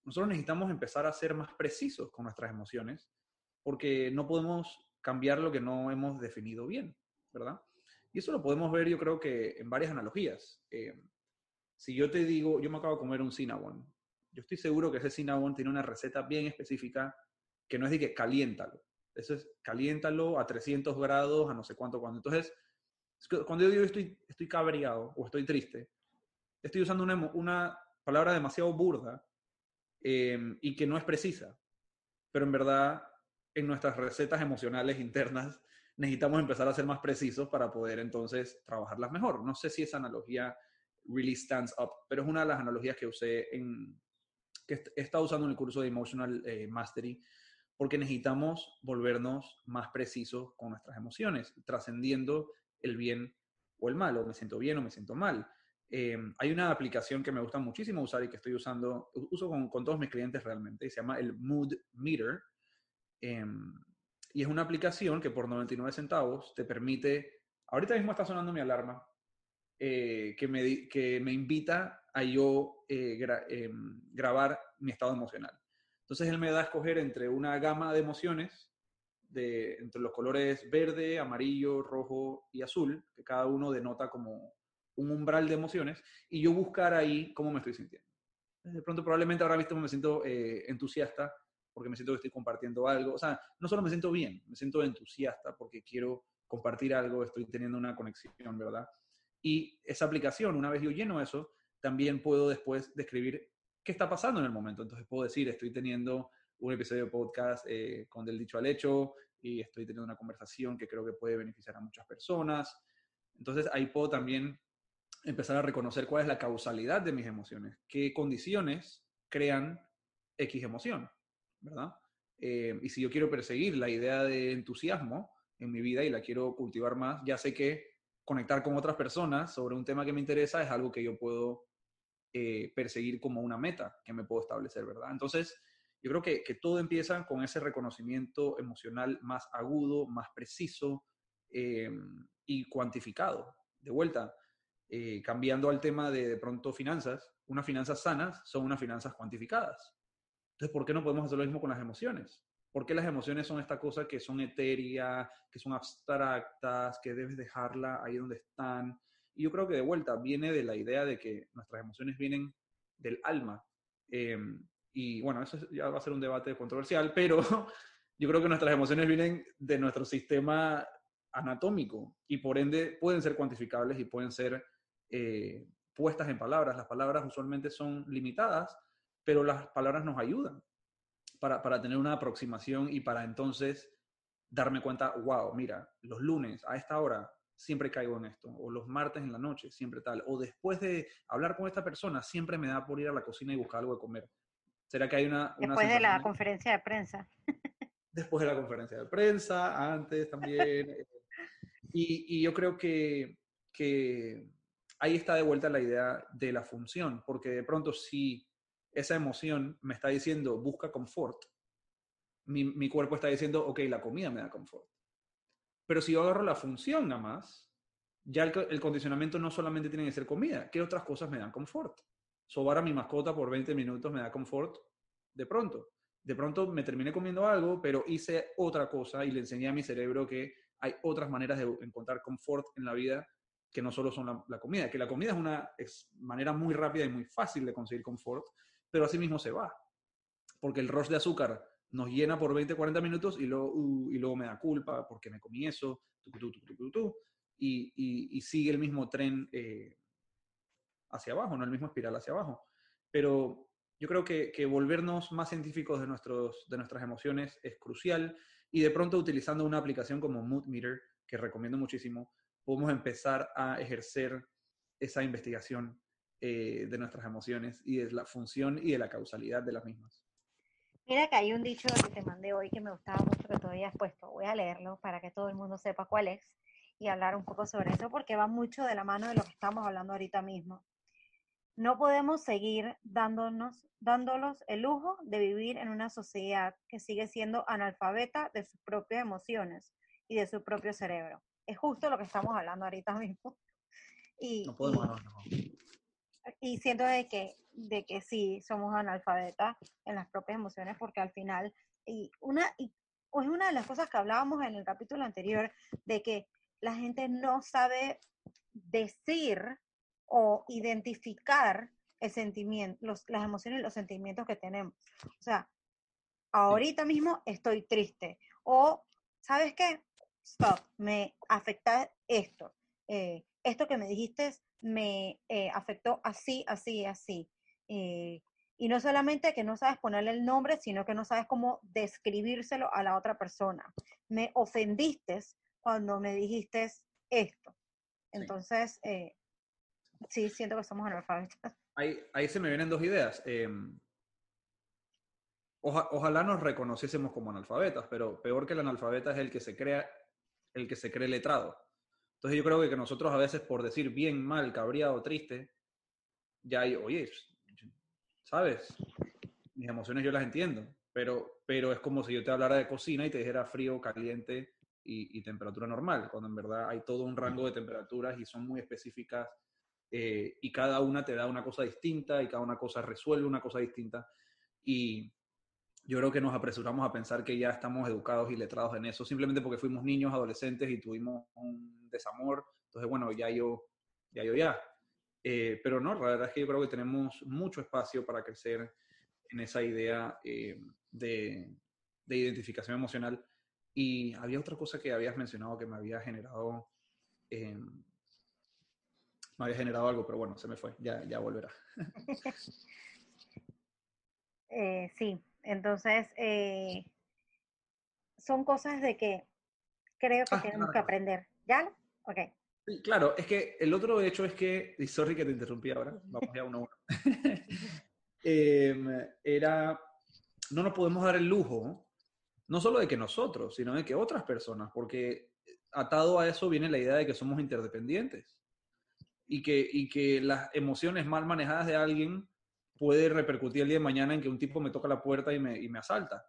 nosotros necesitamos empezar a ser más precisos con nuestras emociones porque no podemos cambiar lo que no hemos definido bien, ¿verdad? Y eso lo podemos ver yo creo que en varias analogías. Em, si yo te digo, yo me acabo de comer un cinnamon, yo estoy seguro que ese cinnamon tiene una receta bien específica que no es de que caliéntalo. Eso es caliéntalo a 300 grados, a no sé cuánto, cuando. Entonces, cuando yo digo estoy, estoy cabreado o estoy triste, estoy usando una, una palabra demasiado burda em, y que no es precisa. Pero en verdad, en nuestras recetas emocionales internas, necesitamos empezar a ser más precisos para poder entonces trabajarlas mejor. No sé si esa analogía really stands up, pero es una de las analogías que usé en, que he estado usando en el curso de Emotional eh, Mastery, porque necesitamos volvernos más precisos con nuestras emociones, trascendiendo el bien o el mal, o me siento bien o me siento mal. Eh, hay una aplicación que me gusta muchísimo usar y que estoy usando, uso con, con todos mis clientes realmente, y se llama el Mood Meter. Em, y es una aplicación que por 99 centavos te permite, ahorita mismo está sonando mi alarma, eh, que, me, que me invita a yo eh, em, grabar mi estado emocional. Entonces él me da a escoger entre una gama de emociones de, entre los colores verde, amarillo, rojo y azul, que cada uno denota como un umbral de emociones, y yo buscar ahí cómo me estoy sintiendo. De pronto, probablemente ahora mismo me siento eh, entusiasta porque me siento que estoy compartiendo algo. O sea, no solo me siento bien, me siento entusiasta porque quiero compartir algo, estoy teniendo una conexión, ¿verdad? Y esa aplicación, una vez yo lleno eso, también puedo después describir qué está pasando en el momento. Entonces puedo decir, estoy teniendo un episodio de podcast eh, con Del Dicho al Hecho y estoy teniendo una conversación que creo que puede beneficiar a muchas personas. Entonces ahí puedo también empezar a reconocer cuál es la causalidad de mis emociones, qué condiciones crean X emoción, ¿verdad? Eh, y si yo quiero perseguir la idea de entusiasmo en mi vida y la quiero cultivar más, ya sé que conectar con otras personas sobre un tema que me interesa es algo que yo puedo eh, perseguir como una meta que me puedo establecer, ¿verdad? Entonces, yo creo que, que, todo empieza con ese reconocimiento emocional más agudo, más preciso eh, y cuantificado. De vuelta, eh, cambiando al tema de de pronto finanzas, unas finanzas sanas son unas finanzas cuantificadas. Entonces, ¿por qué no podemos hacer lo mismo con las emociones? ¿Por qué las emociones son esta cosa que son etéreas, que son abstractas, que debes dejarla ahí donde están? Yo creo que de vuelta viene de la idea de que nuestras emociones vienen del alma. Eh, y bueno, eso ya va a ser un debate controversial, pero yo creo que nuestras emociones vienen de nuestro sistema anatómico y por ende pueden ser cuantificables y pueden ser eh, puestas en palabras. Las palabras usualmente son limitadas, pero las palabras nos ayudan para, para tener una aproximación y para entonces darme cuenta, wow, mira, los lunes a esta hora siempre caigo en esto, o los martes en la noche, siempre tal, o después de hablar con esta persona, siempre me da por ir a la cocina y buscar algo de comer. ¿Será que hay una... Después de la conferencia de prensa. Después de la conferencia de prensa, antes también. Eh, y, y, yo creo que, que ahí está de vuelta la idea de la función, porque de pronto si esa emoción me está diciendo busca confort, mi, mi cuerpo está diciendo, ok, la comida me da confort. Pero si yo agarro la función nada más, ya el, condicionamiento no solamente tiene que ser comida, ¿qué otras cosas me dan confort? sobar a mi mascota por 20 minutos me da confort de pronto. De pronto me terminé comiendo algo, pero hice otra cosa y le enseñé a mi cerebro que hay otras maneras de encontrar confort en la vida que no solo son la, comida, que la comida es una manera muy rápida y muy fácil de conseguir confort, pero así mismo se va. Porque el rush de azúcar nos llena por 20, 40 minutos y luego, uh, y luego me da culpa porque me comí eso, y, sigue el mismo tren eh, hacia abajo, no el mismo espiral hacia abajo. Pero yo creo que, que volvernos más científicos de, nuestros, de nuestras emociones es crucial y de pronto utilizando una aplicación como Mood Meter, que recomiendo muchísimo, podemos empezar a ejercer esa investigación eh, de nuestras emociones y de la función y de la causalidad de las mismas. Mira que hay un dicho que te mandé hoy que me gustaba mucho que todavía has puesto. Voy a leerlo para que todo el mundo sepa cuál es y hablar un poco sobre eso porque va mucho de la mano de lo que estamos hablando ahorita mismo. No podemos seguir dándonos, dándolos el lujo de vivir en una sociedad que sigue siendo analfabeta de sus propias emociones y de su propio cerebro. Es justo lo que estamos hablando ahorita mismo. Y, no podemos, y, y siento de que, de que sí somos analfabetas en las propias emociones porque al final, y una, y es una de las cosas que hablábamos en el capítulo anterior, de que la gente no sabe decir o identificar el sentimiento, los, las emociones y los sentimientos que tenemos. O sea, ahorita mismo estoy triste. O, ¿sabes qué? Stop, me afecta esto. Eh, esto que me dijiste me eh, afectó así, así, así. Eh, y no solamente que no sabes ponerle el nombre, sino que no sabes cómo describírselo a la otra persona. Me ofendiste cuando me dijiste esto. Entonces, eh, sí, siento que somos analfabetas. Ahí, ahí se me vienen dos ideas. Em, ojalá nos reconociésemos como analfabetas, pero peor que el analfabeta es el que se crea, el que se cree letrado. Entonces yo creo que, nosotros a veces por decir bien, mal, cabreado, triste, ya hay, oye, ¿sabes? Mis emociones yo las entiendo, pero, pero es como si yo te hablara de cocina y te dijera frío, caliente, y, temperatura normal, cuando en verdad hay todo un rango de temperaturas y son muy específicas eh, y cada una te da una cosa distinta y cada una cosa resuelve una cosa distinta. Y yo creo que nos apresuramos a pensar que ya estamos educados y letrados en eso, simplemente porque fuimos niños, adolescentes y tuvimos un desamor. Entonces, bueno, ya yo, ya yo, ya. Eh, pero no, la verdad es que yo creo que tenemos mucho espacio para crecer en esa idea eh, de, de identificación emocional y había otra cosa que habías mencionado que me había generado, eh, me había generado algo, pero bueno, se me fue, ya, ya volverá. eh, sí, entonces eh, son cosas de que creo que ah, tenemos que aprender. ¿Ya? Ok. Sí, claro, es que el otro hecho es que, y sorry que te interrumpí ahora, vamos ya uno a uno. Em, era, no nos podemos dar el lujo no solo de que nosotros, sino de que otras personas, porque atado a eso viene la idea de que somos interdependientes y que, y que las emociones mal manejadas de alguien puede repercutir el día de mañana en que un tipo me toca la puerta y me, y me asalta.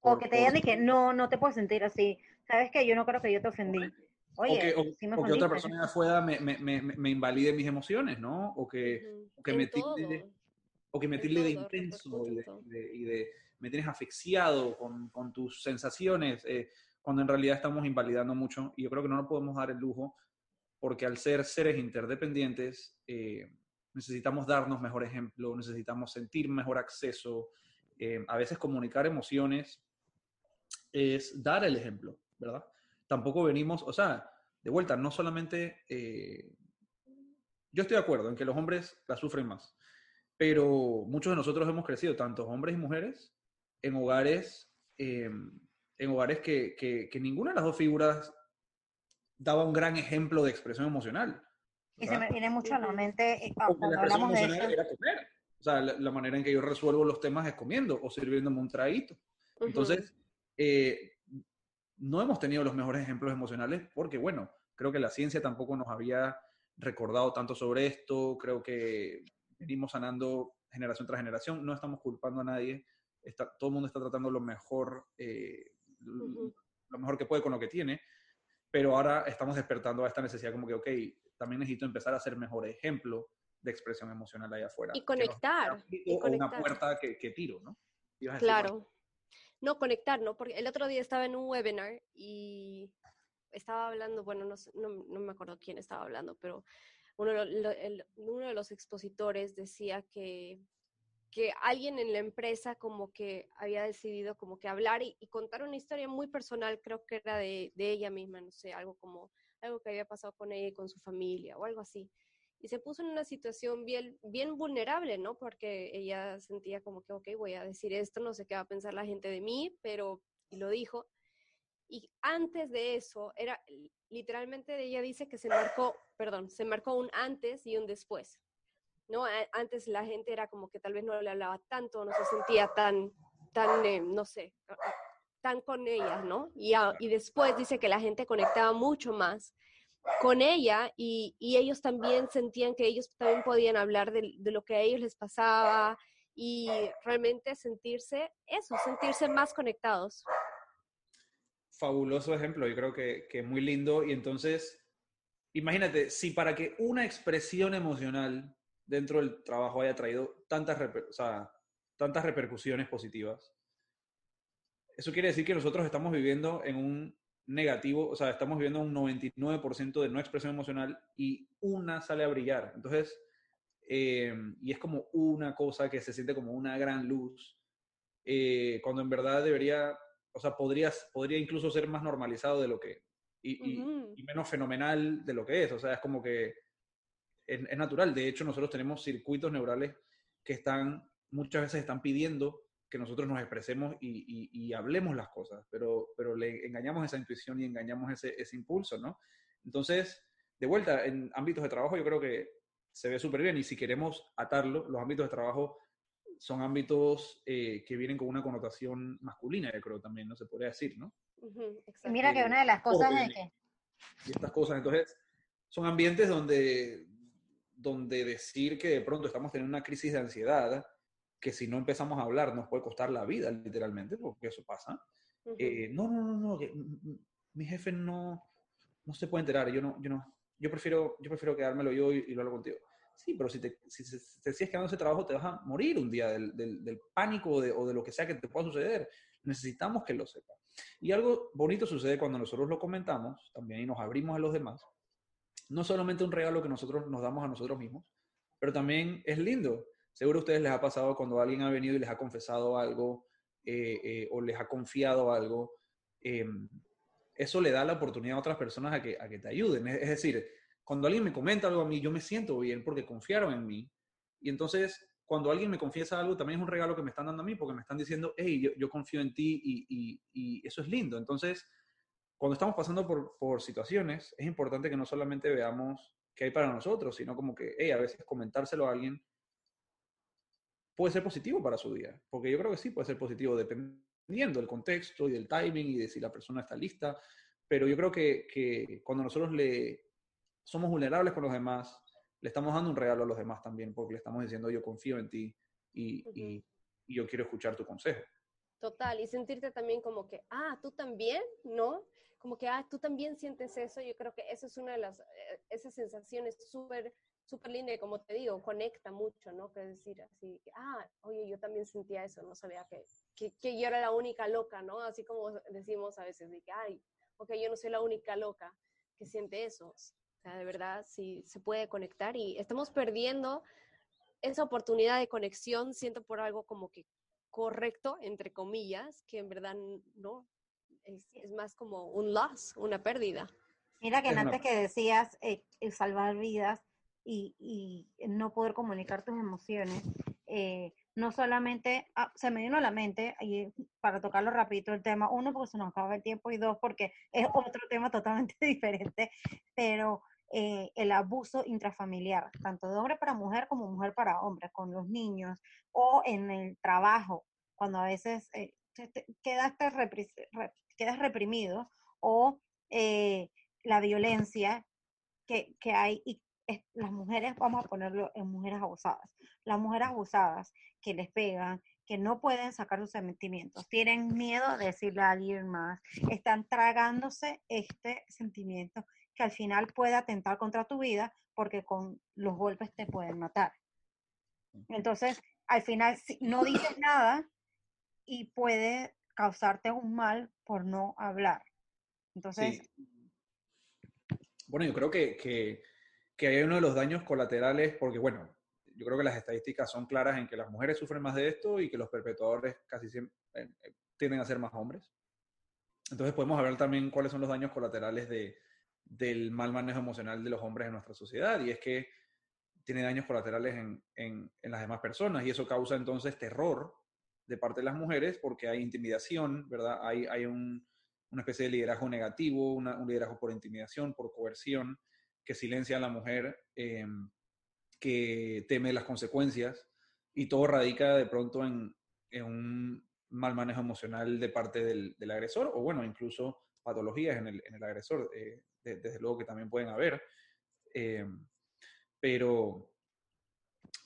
o que te digan que no, no te puedes sentir así. Sabes que yo no creo que yo te ofendí. Oye, o que, o, que otra persona de afuera me, me, me, me, invalide mis emociones, ¿no? O que, que me tilde, o que me tilde de intenso y de me tienes asfixiado con, con tus sensaciones, eh, cuando en realidad estamos invalidando mucho. Y yo creo que no nos podemos dar el lujo, porque al ser seres interdependientes, eh, necesitamos darnos mejor ejemplo, necesitamos sentir mejor acceso. Eh, a veces comunicar emociones es dar el ejemplo, ¿verdad? Tampoco venimos, o sea, de vuelta, no solamente... yo estoy de acuerdo en que los hombres la sufren más, pero muchos de nosotros hemos crecido, tanto hombres y mujeres, en hogares, em, en hogares que, que, ninguna de las dos figuras daba un gran ejemplo de expresión emocional. Y se me viene mucho a la mente eh, cuando hablamos de eso. Era comer. O sea, la, manera en que yo resuelvo los temas es comiendo o sirviéndome un traguito. Entonces, eh, no hemos tenido los mejores ejemplos emocionales porque, bueno, creo que la ciencia tampoco nos había recordado tanto sobre esto. Creo que venimos sanando generación tras generación. No estamos culpando a nadie todo el mundo está tratando lo mejor, eh, lo mejor que puede con lo que tiene, pero ahora estamos despertando a esta necesidad como que, ok, también necesito empezar a ser mejor ejemplo de expresión emocional ahí afuera. Y conectar. o una puerta que, tiro, ¿no? Claro. No, conectar, ¿no? Porque el otro día estaba en un webinar y estaba hablando, bueno, no, no, no me acuerdo quién estaba hablando, pero uno, uno de los expositores decía que que alguien en la empresa como que había decidido como que hablar y, contar una historia muy personal, creo que era de, ella misma, no sé, algo como algo que había pasado con ella y con su familia o algo así. Y se puso en una situación bien, bien vulnerable, ¿no? Porque ella sentía como que, ok, voy a decir esto, no sé qué va a pensar la gente de mí, pero, y lo dijo. Y antes de eso, era, literalmente ella dice que se marcó, perdón, se marcó un antes y un después. ¿no? Antes la gente era como que tal vez no le hablaba tanto, no se sentía tan, tan, eh, no sé, tan con ella, ¿no? Y, y después dice que la gente conectaba mucho más con ella y, y, ellos también sentían que ellos también podían hablar de, de, lo que a ellos les pasaba y realmente sentirse, eso, sentirse más conectados. Fabuloso ejemplo, yo creo que, que muy lindo y entonces, imagínate, si para que una expresión emocional dentro del trabajo haya traído tantas, o sea, tantas repercusiones positivas, eso quiere decir que nosotros estamos viviendo en un negativo, o sea, estamos viviendo un 99% de no expresión emocional y una sale a brillar. Entonces, eh, y es como una cosa que se siente como una gran luz, eh, cuando en verdad debería, o sea, podría, podría incluso ser más normalizado de lo que, y, y, menos fenomenal de lo que es, o sea, es como que es, es, natural, de hecho nosotros tenemos circuitos neurales que están, muchas veces están pidiendo que nosotros nos expresemos y, y, hablemos las cosas, pero, pero le engañamos esa intuición y engañamos ese, ese impulso, ¿no? Entonces, de vuelta, en ámbitos de trabajo yo creo que se ve súper bien y si queremos atarlo, los ámbitos de trabajo son ámbitos eh, que vienen con una connotación masculina, yo creo también, ¿no? Se podría decir, ¿no? Mira que una de las cosas es que... Y estas cosas, entonces, son ambientes donde, donde decir que de pronto estamos teniendo una crisis de ansiedad, que si no empezamos a hablar nos puede costar la vida, literalmente, porque eso pasa. eh, no, no, no, no, que, mi jefe no, no se puede enterar, yo no, yo no, yo prefiero, yo prefiero quedármelo yo y, y lo hablo contigo. Sí, pero si te, si, si te sigues quedando ese trabajo, te vas a morir un día del, del, del pánico de, o de, lo que sea que te pueda suceder. Necesitamos que lo sepa. Y algo bonito sucede cuando nosotros lo comentamos también y nos abrimos a los demás. No solamente un regalo que nosotros nos damos a nosotros mismos, pero también es lindo. Seguro a ustedes les ha pasado cuando alguien ha venido y les ha confesado algo eh, eh, o les ha confiado algo. Eh, eso le da la oportunidad a otras personas a que, a que te ayuden. Es, decir, cuando alguien me comenta algo a mí, yo me siento bien porque confiaron en mí. Y entonces, cuando alguien me confiesa algo, también es un regalo que me están dando a mí porque me están diciendo, hey, yo, yo confío en ti y, y, y, eso es lindo. Entonces, cuando estamos pasando por, por situaciones, es importante que no solamente veamos qué hay para nosotros, sino como que, hey, a veces comentárselo a alguien puede ser positivo para su día. Porque yo creo que sí puede ser positivo, dependiendo del contexto y del timing y de si la persona está lista. Pero yo creo que, que cuando nosotros le somos vulnerables con los demás, le estamos dando un regalo a los demás también, porque le estamos diciendo yo confío en ti y, uh -huh. y, y yo quiero escuchar tu consejo. Total, y sentirte también como que, ah, tú también, ¿no? Como que, ah, tú también sientes eso. Yo creo que esa es una de las, eh, esas sensaciones súper, súper linda y como te digo, conecta mucho, ¿no? Que decir así, ah, oye, yo también sentía eso, no sabía que, que, que, yo era la única loca, ¿no? Así como decimos a veces, de que, ay, ok, yo no soy la única loca que siente eso. O sea, de verdad, sí se puede conectar y estamos perdiendo esa oportunidad de conexión, siento por algo como que correcto, entre comillas, que en verdad no, es, es más como un loss, una pérdida. Mira que antes que decías eh, salvar vidas y, no poder comunicar tus emociones, eh, no solamente, ah, se me vino a la mente, para tocarlo rapidito el tema, uno, porque se nos acaba el tiempo, y dos, porque es otro tema totalmente diferente, pero eh, el abuso intrafamiliar, tanto de hombre para mujer como mujer para hombre, con los niños o en el trabajo, cuando a veces eh, quedas reprimido o la violencia que, que hay y es, las mujeres, vamos a ponerlo en mujeres abusadas, las mujeres abusadas que les pegan, que no pueden sacar sus sentimientos, tienen miedo de decirle a alguien más, están tragándose este sentimiento que al final puede atentar contra tu vida porque con los golpes te pueden matar. Entonces, al final no dices nada y puede causarte un mal por no hablar. Entonces... Sí. Bueno, yo creo que, que, que hay uno de los daños colaterales, porque bueno, yo creo que las estadísticas son claras en que las mujeres sufren más de esto y que los perpetuadores casi siempre eh, tienden a ser más hombres. Entonces podemos hablar también cuáles son los daños colaterales de, del mal manejo emocional de los hombres en nuestra sociedad y es que tiene daños colaterales en, en, las demás personas y eso causa entonces terror de parte de las mujeres porque hay intimidación, ¿verdad? Hay, hay un, una especie de liderazgo negativo, un liderazgo por intimidación, por coerción, que silencia a la mujer, eh, que teme las consecuencias y todo radica de pronto en, un mal manejo emocional de parte del, agresor o bueno, incluso patologías en el, agresor, eh, desde luego que también pueden haber. Eh, pero,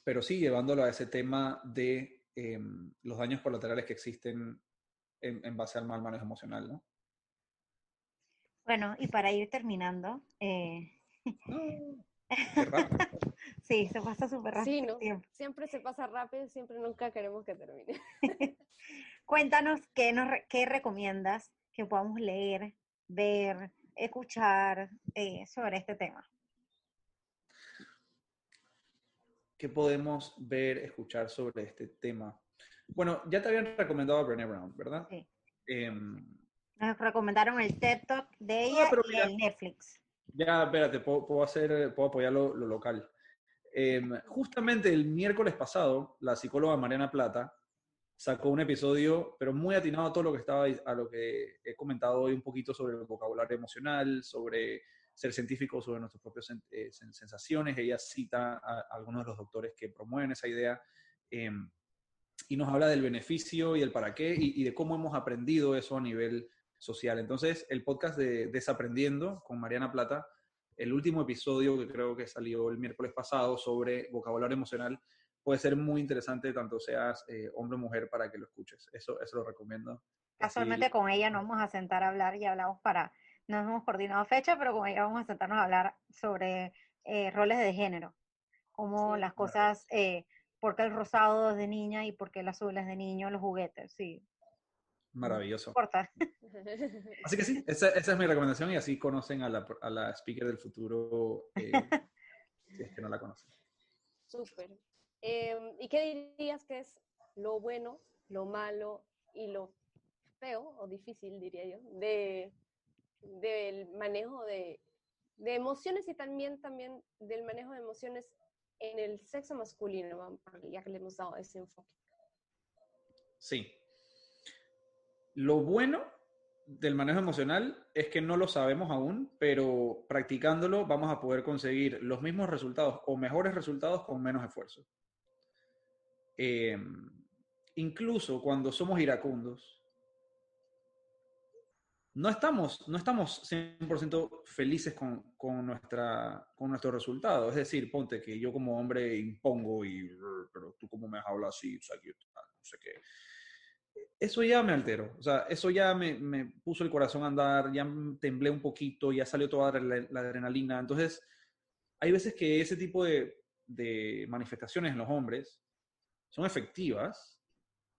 pero sí, llevándolo a ese tema de em, los daños colaterales que existen en, base al mal manejo emocional, ¿no? Bueno, y para ir terminando, eh, sí, se pasa súper rápido. Sí, siempre se pasa rápido, siempre nunca queremos que termine. Cuéntanos qué, nos, qué recomiendas que podamos leer, ver, escuchar eh, sobre este tema. ¿Qué podemos ver, escuchar sobre este tema? Bueno, ya te habían recomendado a Brené Brown, ¿verdad? Sí. Em, Nos recomendaron el TED Talk de ah, ella y el Netflix. Ya, espérate, puedo, hacer, puedo apoyar lo, local. Em, justamente el miércoles pasado, la psicóloga Mariana Plata sacó un episodio, pero muy atinado a todo lo que estaba a lo que he comentado hoy un poquito sobre el vocabulario emocional, sobre ser científico, sobre nuestras propias eh, sensaciones. Ella cita a, algunos de los doctores que promueven esa idea em, y nos habla del beneficio y el para qué y, y de cómo hemos aprendido eso a nivel social. Entonces, el podcast de Desaprendiendo con Mariana Plata, el último episodio que creo que salió el miércoles pasado sobre vocabulario emocional, puede ser muy interesante, tanto seas eh, hombre o mujer, para que lo escuches. Eso, eso lo recomiendo. Casualmente con ella nos vamos a sentar a hablar y hablamos para, no hemos coordinado fecha, pero con ella vamos a sentarnos a hablar sobre eh, roles de género, cómo las cosas, eh, por qué el rosado es de niña y por qué el azul es de niño, los juguetes, sí. Maravilloso. Así que sí, esa, es mi recomendación y así conocen a la, a la speaker del futuro eh, si es que no la conocen. Súper. Em, ¿Y qué dirías que es lo bueno, lo malo y lo feo o difícil, diría yo, de, del manejo de, de emociones y también, también del manejo de emociones en el sexo masculino, ya que le hemos dado ese enfoque? Sí, lo bueno del manejo emocional es que no lo sabemos aún, pero practicándolo vamos a poder conseguir los mismos resultados o mejores resultados con menos esfuerzo. Em, incluso cuando somos iracundos, no estamos, no estamos 100% felices con, con, nuestra, con nuestro resultado. Es decir, ponte que yo como hombre impongo y, pero tú como me has hablado así, sea, no sé qué eso ya me alteró, o sea, eso ya me, puso el corazón a andar, ya temblé un poquito, ya salió toda la, adrenalina. Entonces, hay veces que ese tipo de, de, manifestaciones en los hombres son efectivas,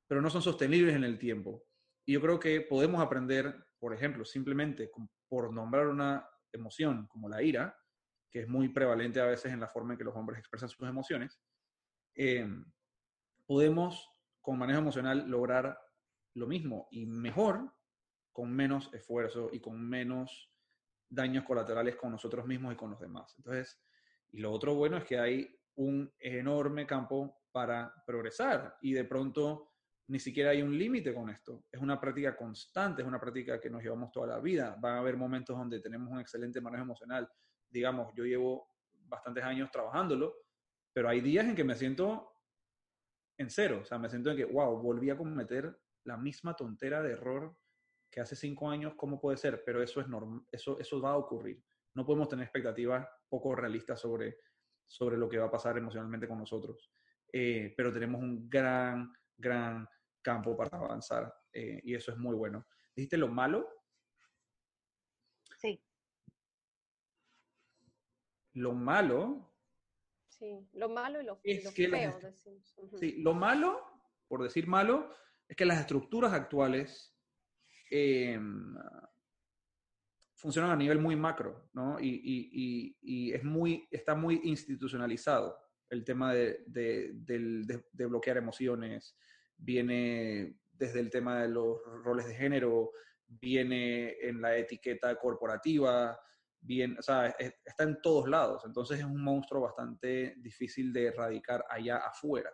pero no son sostenibles en el tiempo. Y yo creo que podemos aprender, por ejemplo, simplemente por nombrar una emoción como la ira, que es muy prevalente a veces en la forma en que los hombres expresan sus emociones, eh, podemos con manejo emocional lograr lo mismo y mejor con menos esfuerzo y con menos daños colaterales con nosotros mismos y con los demás. Entonces, y lo otro bueno es que hay un enorme campo para progresar y de pronto ni siquiera hay un límite con esto. Es una práctica constante, es una práctica que nos llevamos toda la vida. Van a haber momentos donde tenemos un excelente manejo emocional. Digamos, yo llevo bastantes años trabajándolo, pero hay días en que me siento en cero. O sea, me siento en que, wow, volví a cometer la misma tontera de error que hace cinco años, ¿cómo puede ser? Pero eso es normal, eso, eso va a ocurrir. No podemos tener expectativas poco realistas sobre, sobre lo que va a pasar emocionalmente con nosotros. Eh, pero tenemos un gran, gran campo para avanzar eh, y eso es muy bueno. ¿Dijiste lo malo? Sí. Lo malo. Sí, lo malo y lo, feo. Sí, lo malo, por decir malo, es que las estructuras actuales em, funcionan a nivel muy macro, ¿no? Y, es muy, está muy institucionalizado el tema de, de, bloquear emociones, viene desde el tema de los roles de género, viene en la etiqueta corporativa, bien, está en todos lados. Entonces es un monstruo bastante difícil de erradicar allá afuera.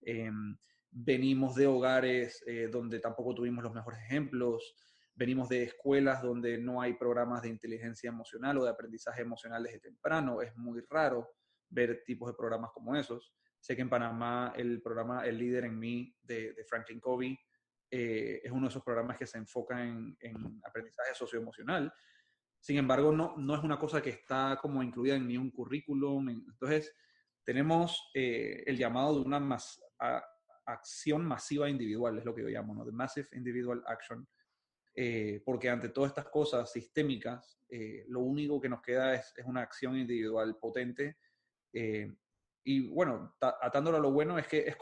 Em, venimos de hogares eh, donde tampoco tuvimos los mejores ejemplos, venimos de escuelas donde no hay programas de inteligencia emocional o de aprendizaje emocional desde temprano, es muy raro ver tipos de programas como esos. Sé que en Panamá el programa El líder en mí de, Franklin Covey eh, es uno de esos programas que se enfoca en, en aprendizaje socioemocional. Sin embargo, no, no es una cosa que está como incluida en ningún currículum. Entonces, tenemos eh, el llamado de una más, acción masiva individual, es lo que yo llamo, ¿no? The Massive Individual Action. Eh, porque ante todas estas cosas sistémicas, eh, lo único que nos queda es, es una acción individual potente. y bueno, atándolo a lo bueno es que es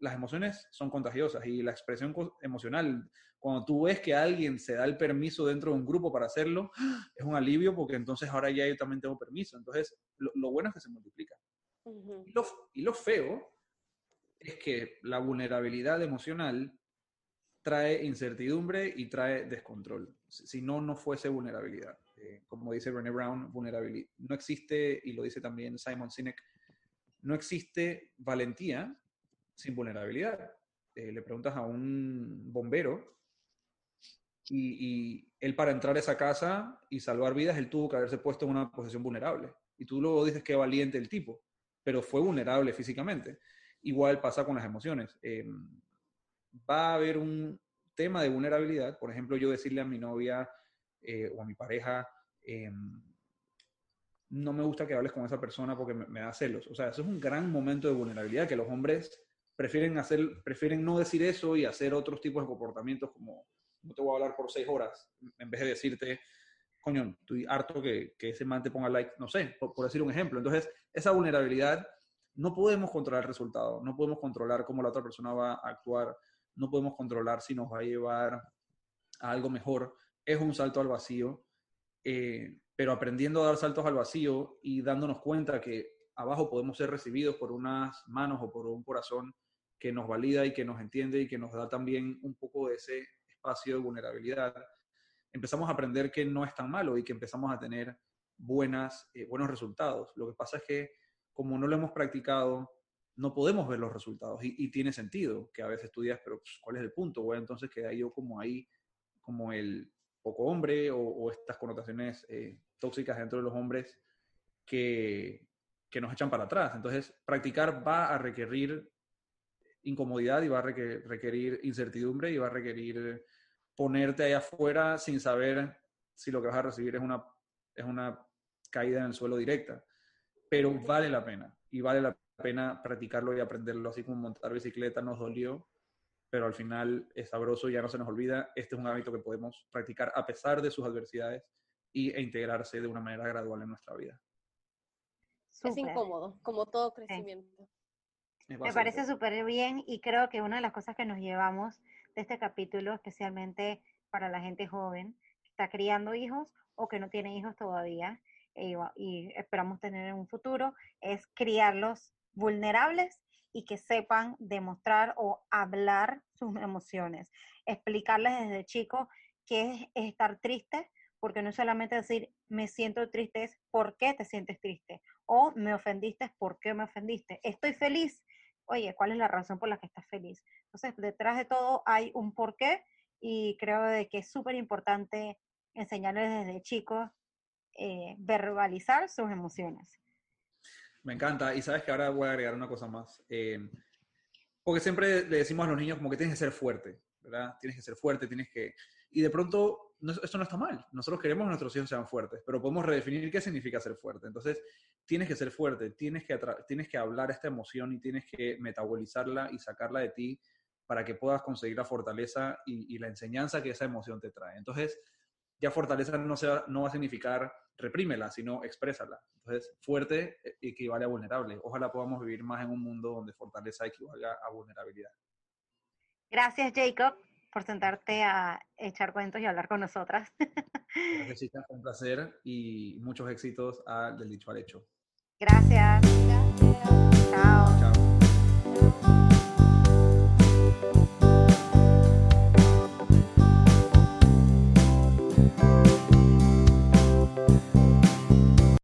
las emociones son contagiosas y la expresión emocional, cuando tú ves que alguien se da el permiso dentro de un grupo para hacerlo, es un alivio porque entonces ahora ya yo también tengo permiso. Entonces, lo, bueno es que se multiplica. y, lo, y lo feo es que la vulnerabilidad emocional trae incertidumbre y trae descontrol. Si no, no fuese vulnerabilidad. Eh, como dice Brené Brown, vulnerabilidad. No existe, y lo dice también Simon Sinek, no existe valentía sin vulnerabilidad. Eh, le preguntas a un bombero y, él para entrar a esa casa y salvar vidas, él tuvo que haberse puesto en una posición vulnerable. Y tú luego dices que valiente el tipo, pero fue vulnerable físicamente. Igual pasa con las emociones. Em, va a haber un tema de vulnerabilidad, por ejemplo, yo decirle a mi novia eh, o a mi pareja, em, no me gusta que hables con esa persona porque me, me, da celos. O sea, eso es un gran momento de vulnerabilidad que los hombres prefieren, hacer, prefieren no decir eso y hacer otros tipos de comportamientos como no te voy a hablar por seis horas, en vez de decirte, coño, estoy harto que, que ese man te ponga like, no sé, por, decir un ejemplo. Entonces, esa vulnerabilidad no podemos controlar el resultado, no podemos controlar cómo la otra persona va a actuar, no podemos controlar si nos va a llevar a algo mejor. Es un salto al vacío, eh, pero aprendiendo a dar saltos al vacío y dándonos cuenta que abajo podemos ser recibidos por unas manos o por un corazón que nos valida y que nos entiende y que nos da también un poco de ese espacio de vulnerabilidad, empezamos a aprender que no es tan malo y que empezamos a tener buenas, eh, buenos resultados. Lo que pasa es que como no lo hemos practicado, no podemos ver los resultados y, tiene sentido que a veces estudias, pero pues, ¿cuál es el punto? Bueno, entonces queda yo como ahí, como el poco hombre o, estas connotaciones eh, tóxicas dentro de los hombres que, que nos echan para atrás. Entonces, practicar va a requerir incomodidad y va a requerir incertidumbre y va a requerir ponerte ahí afuera sin saber si lo que vas a recibir es una, es una caída en el suelo directa. Pero vale la pena y vale la pena practicarlo y aprenderlo, así como montar bicicleta nos dolió, pero al final es sabroso, ya no se nos olvida. Este es un hábito que podemos practicar a pesar de sus adversidades y, e integrarse de una manera gradual en nuestra vida. Es incómodo, como todo crecimiento. Me parece súper bien y creo que una de las cosas que nos llevamos de este capítulo, especialmente para la gente joven que está criando hijos o que no tiene hijos todavía y esperamos tener en un futuro, es criarlos vulnerables y que sepan demostrar o hablar sus emociones, explicarles desde chicos qué es estar triste, porque no solamente decir me siento triste, es por qué te sientes triste, o me ofendiste, por qué me ofendiste, estoy feliz, oye, ¿cuál es la razón por la que estás feliz? Entonces, detrás de todo hay un porqué y creo de que es súper importante enseñarles desde chicos eh, verbalizar sus emociones. Me encanta. Y sabes que ahora voy a agregar una cosa más. Eh, porque siempre le decimos a los niños como que tienes que ser fuerte, ¿verdad? Tienes que ser fuerte, tienes que... Y de pronto esto no está mal. Nosotros queremos que nuestros hijos sean fuertes, pero podemos redefinir qué significa ser fuerte. Entonces, tienes que ser fuerte, tienes que, tienes que hablar esta emoción y tienes que metabolizarla y sacarla de ti para que puedas conseguir la fortaleza y, la enseñanza que esa emoción te trae. Entonces, ya fortaleza no, sea, no va a significar reprímela, sino exprésala. Entonces, fuerte equivale a vulnerable. Ojalá podamos vivir más en un mundo donde fortaleza equivalga a vulnerabilidad. Gracias, Jacob por sentarte a echar cuentos y hablar con nosotras. Gracias, un placer y muchos éxitos al del dicho al hecho. Gracias. Gracias. Chao. Chao.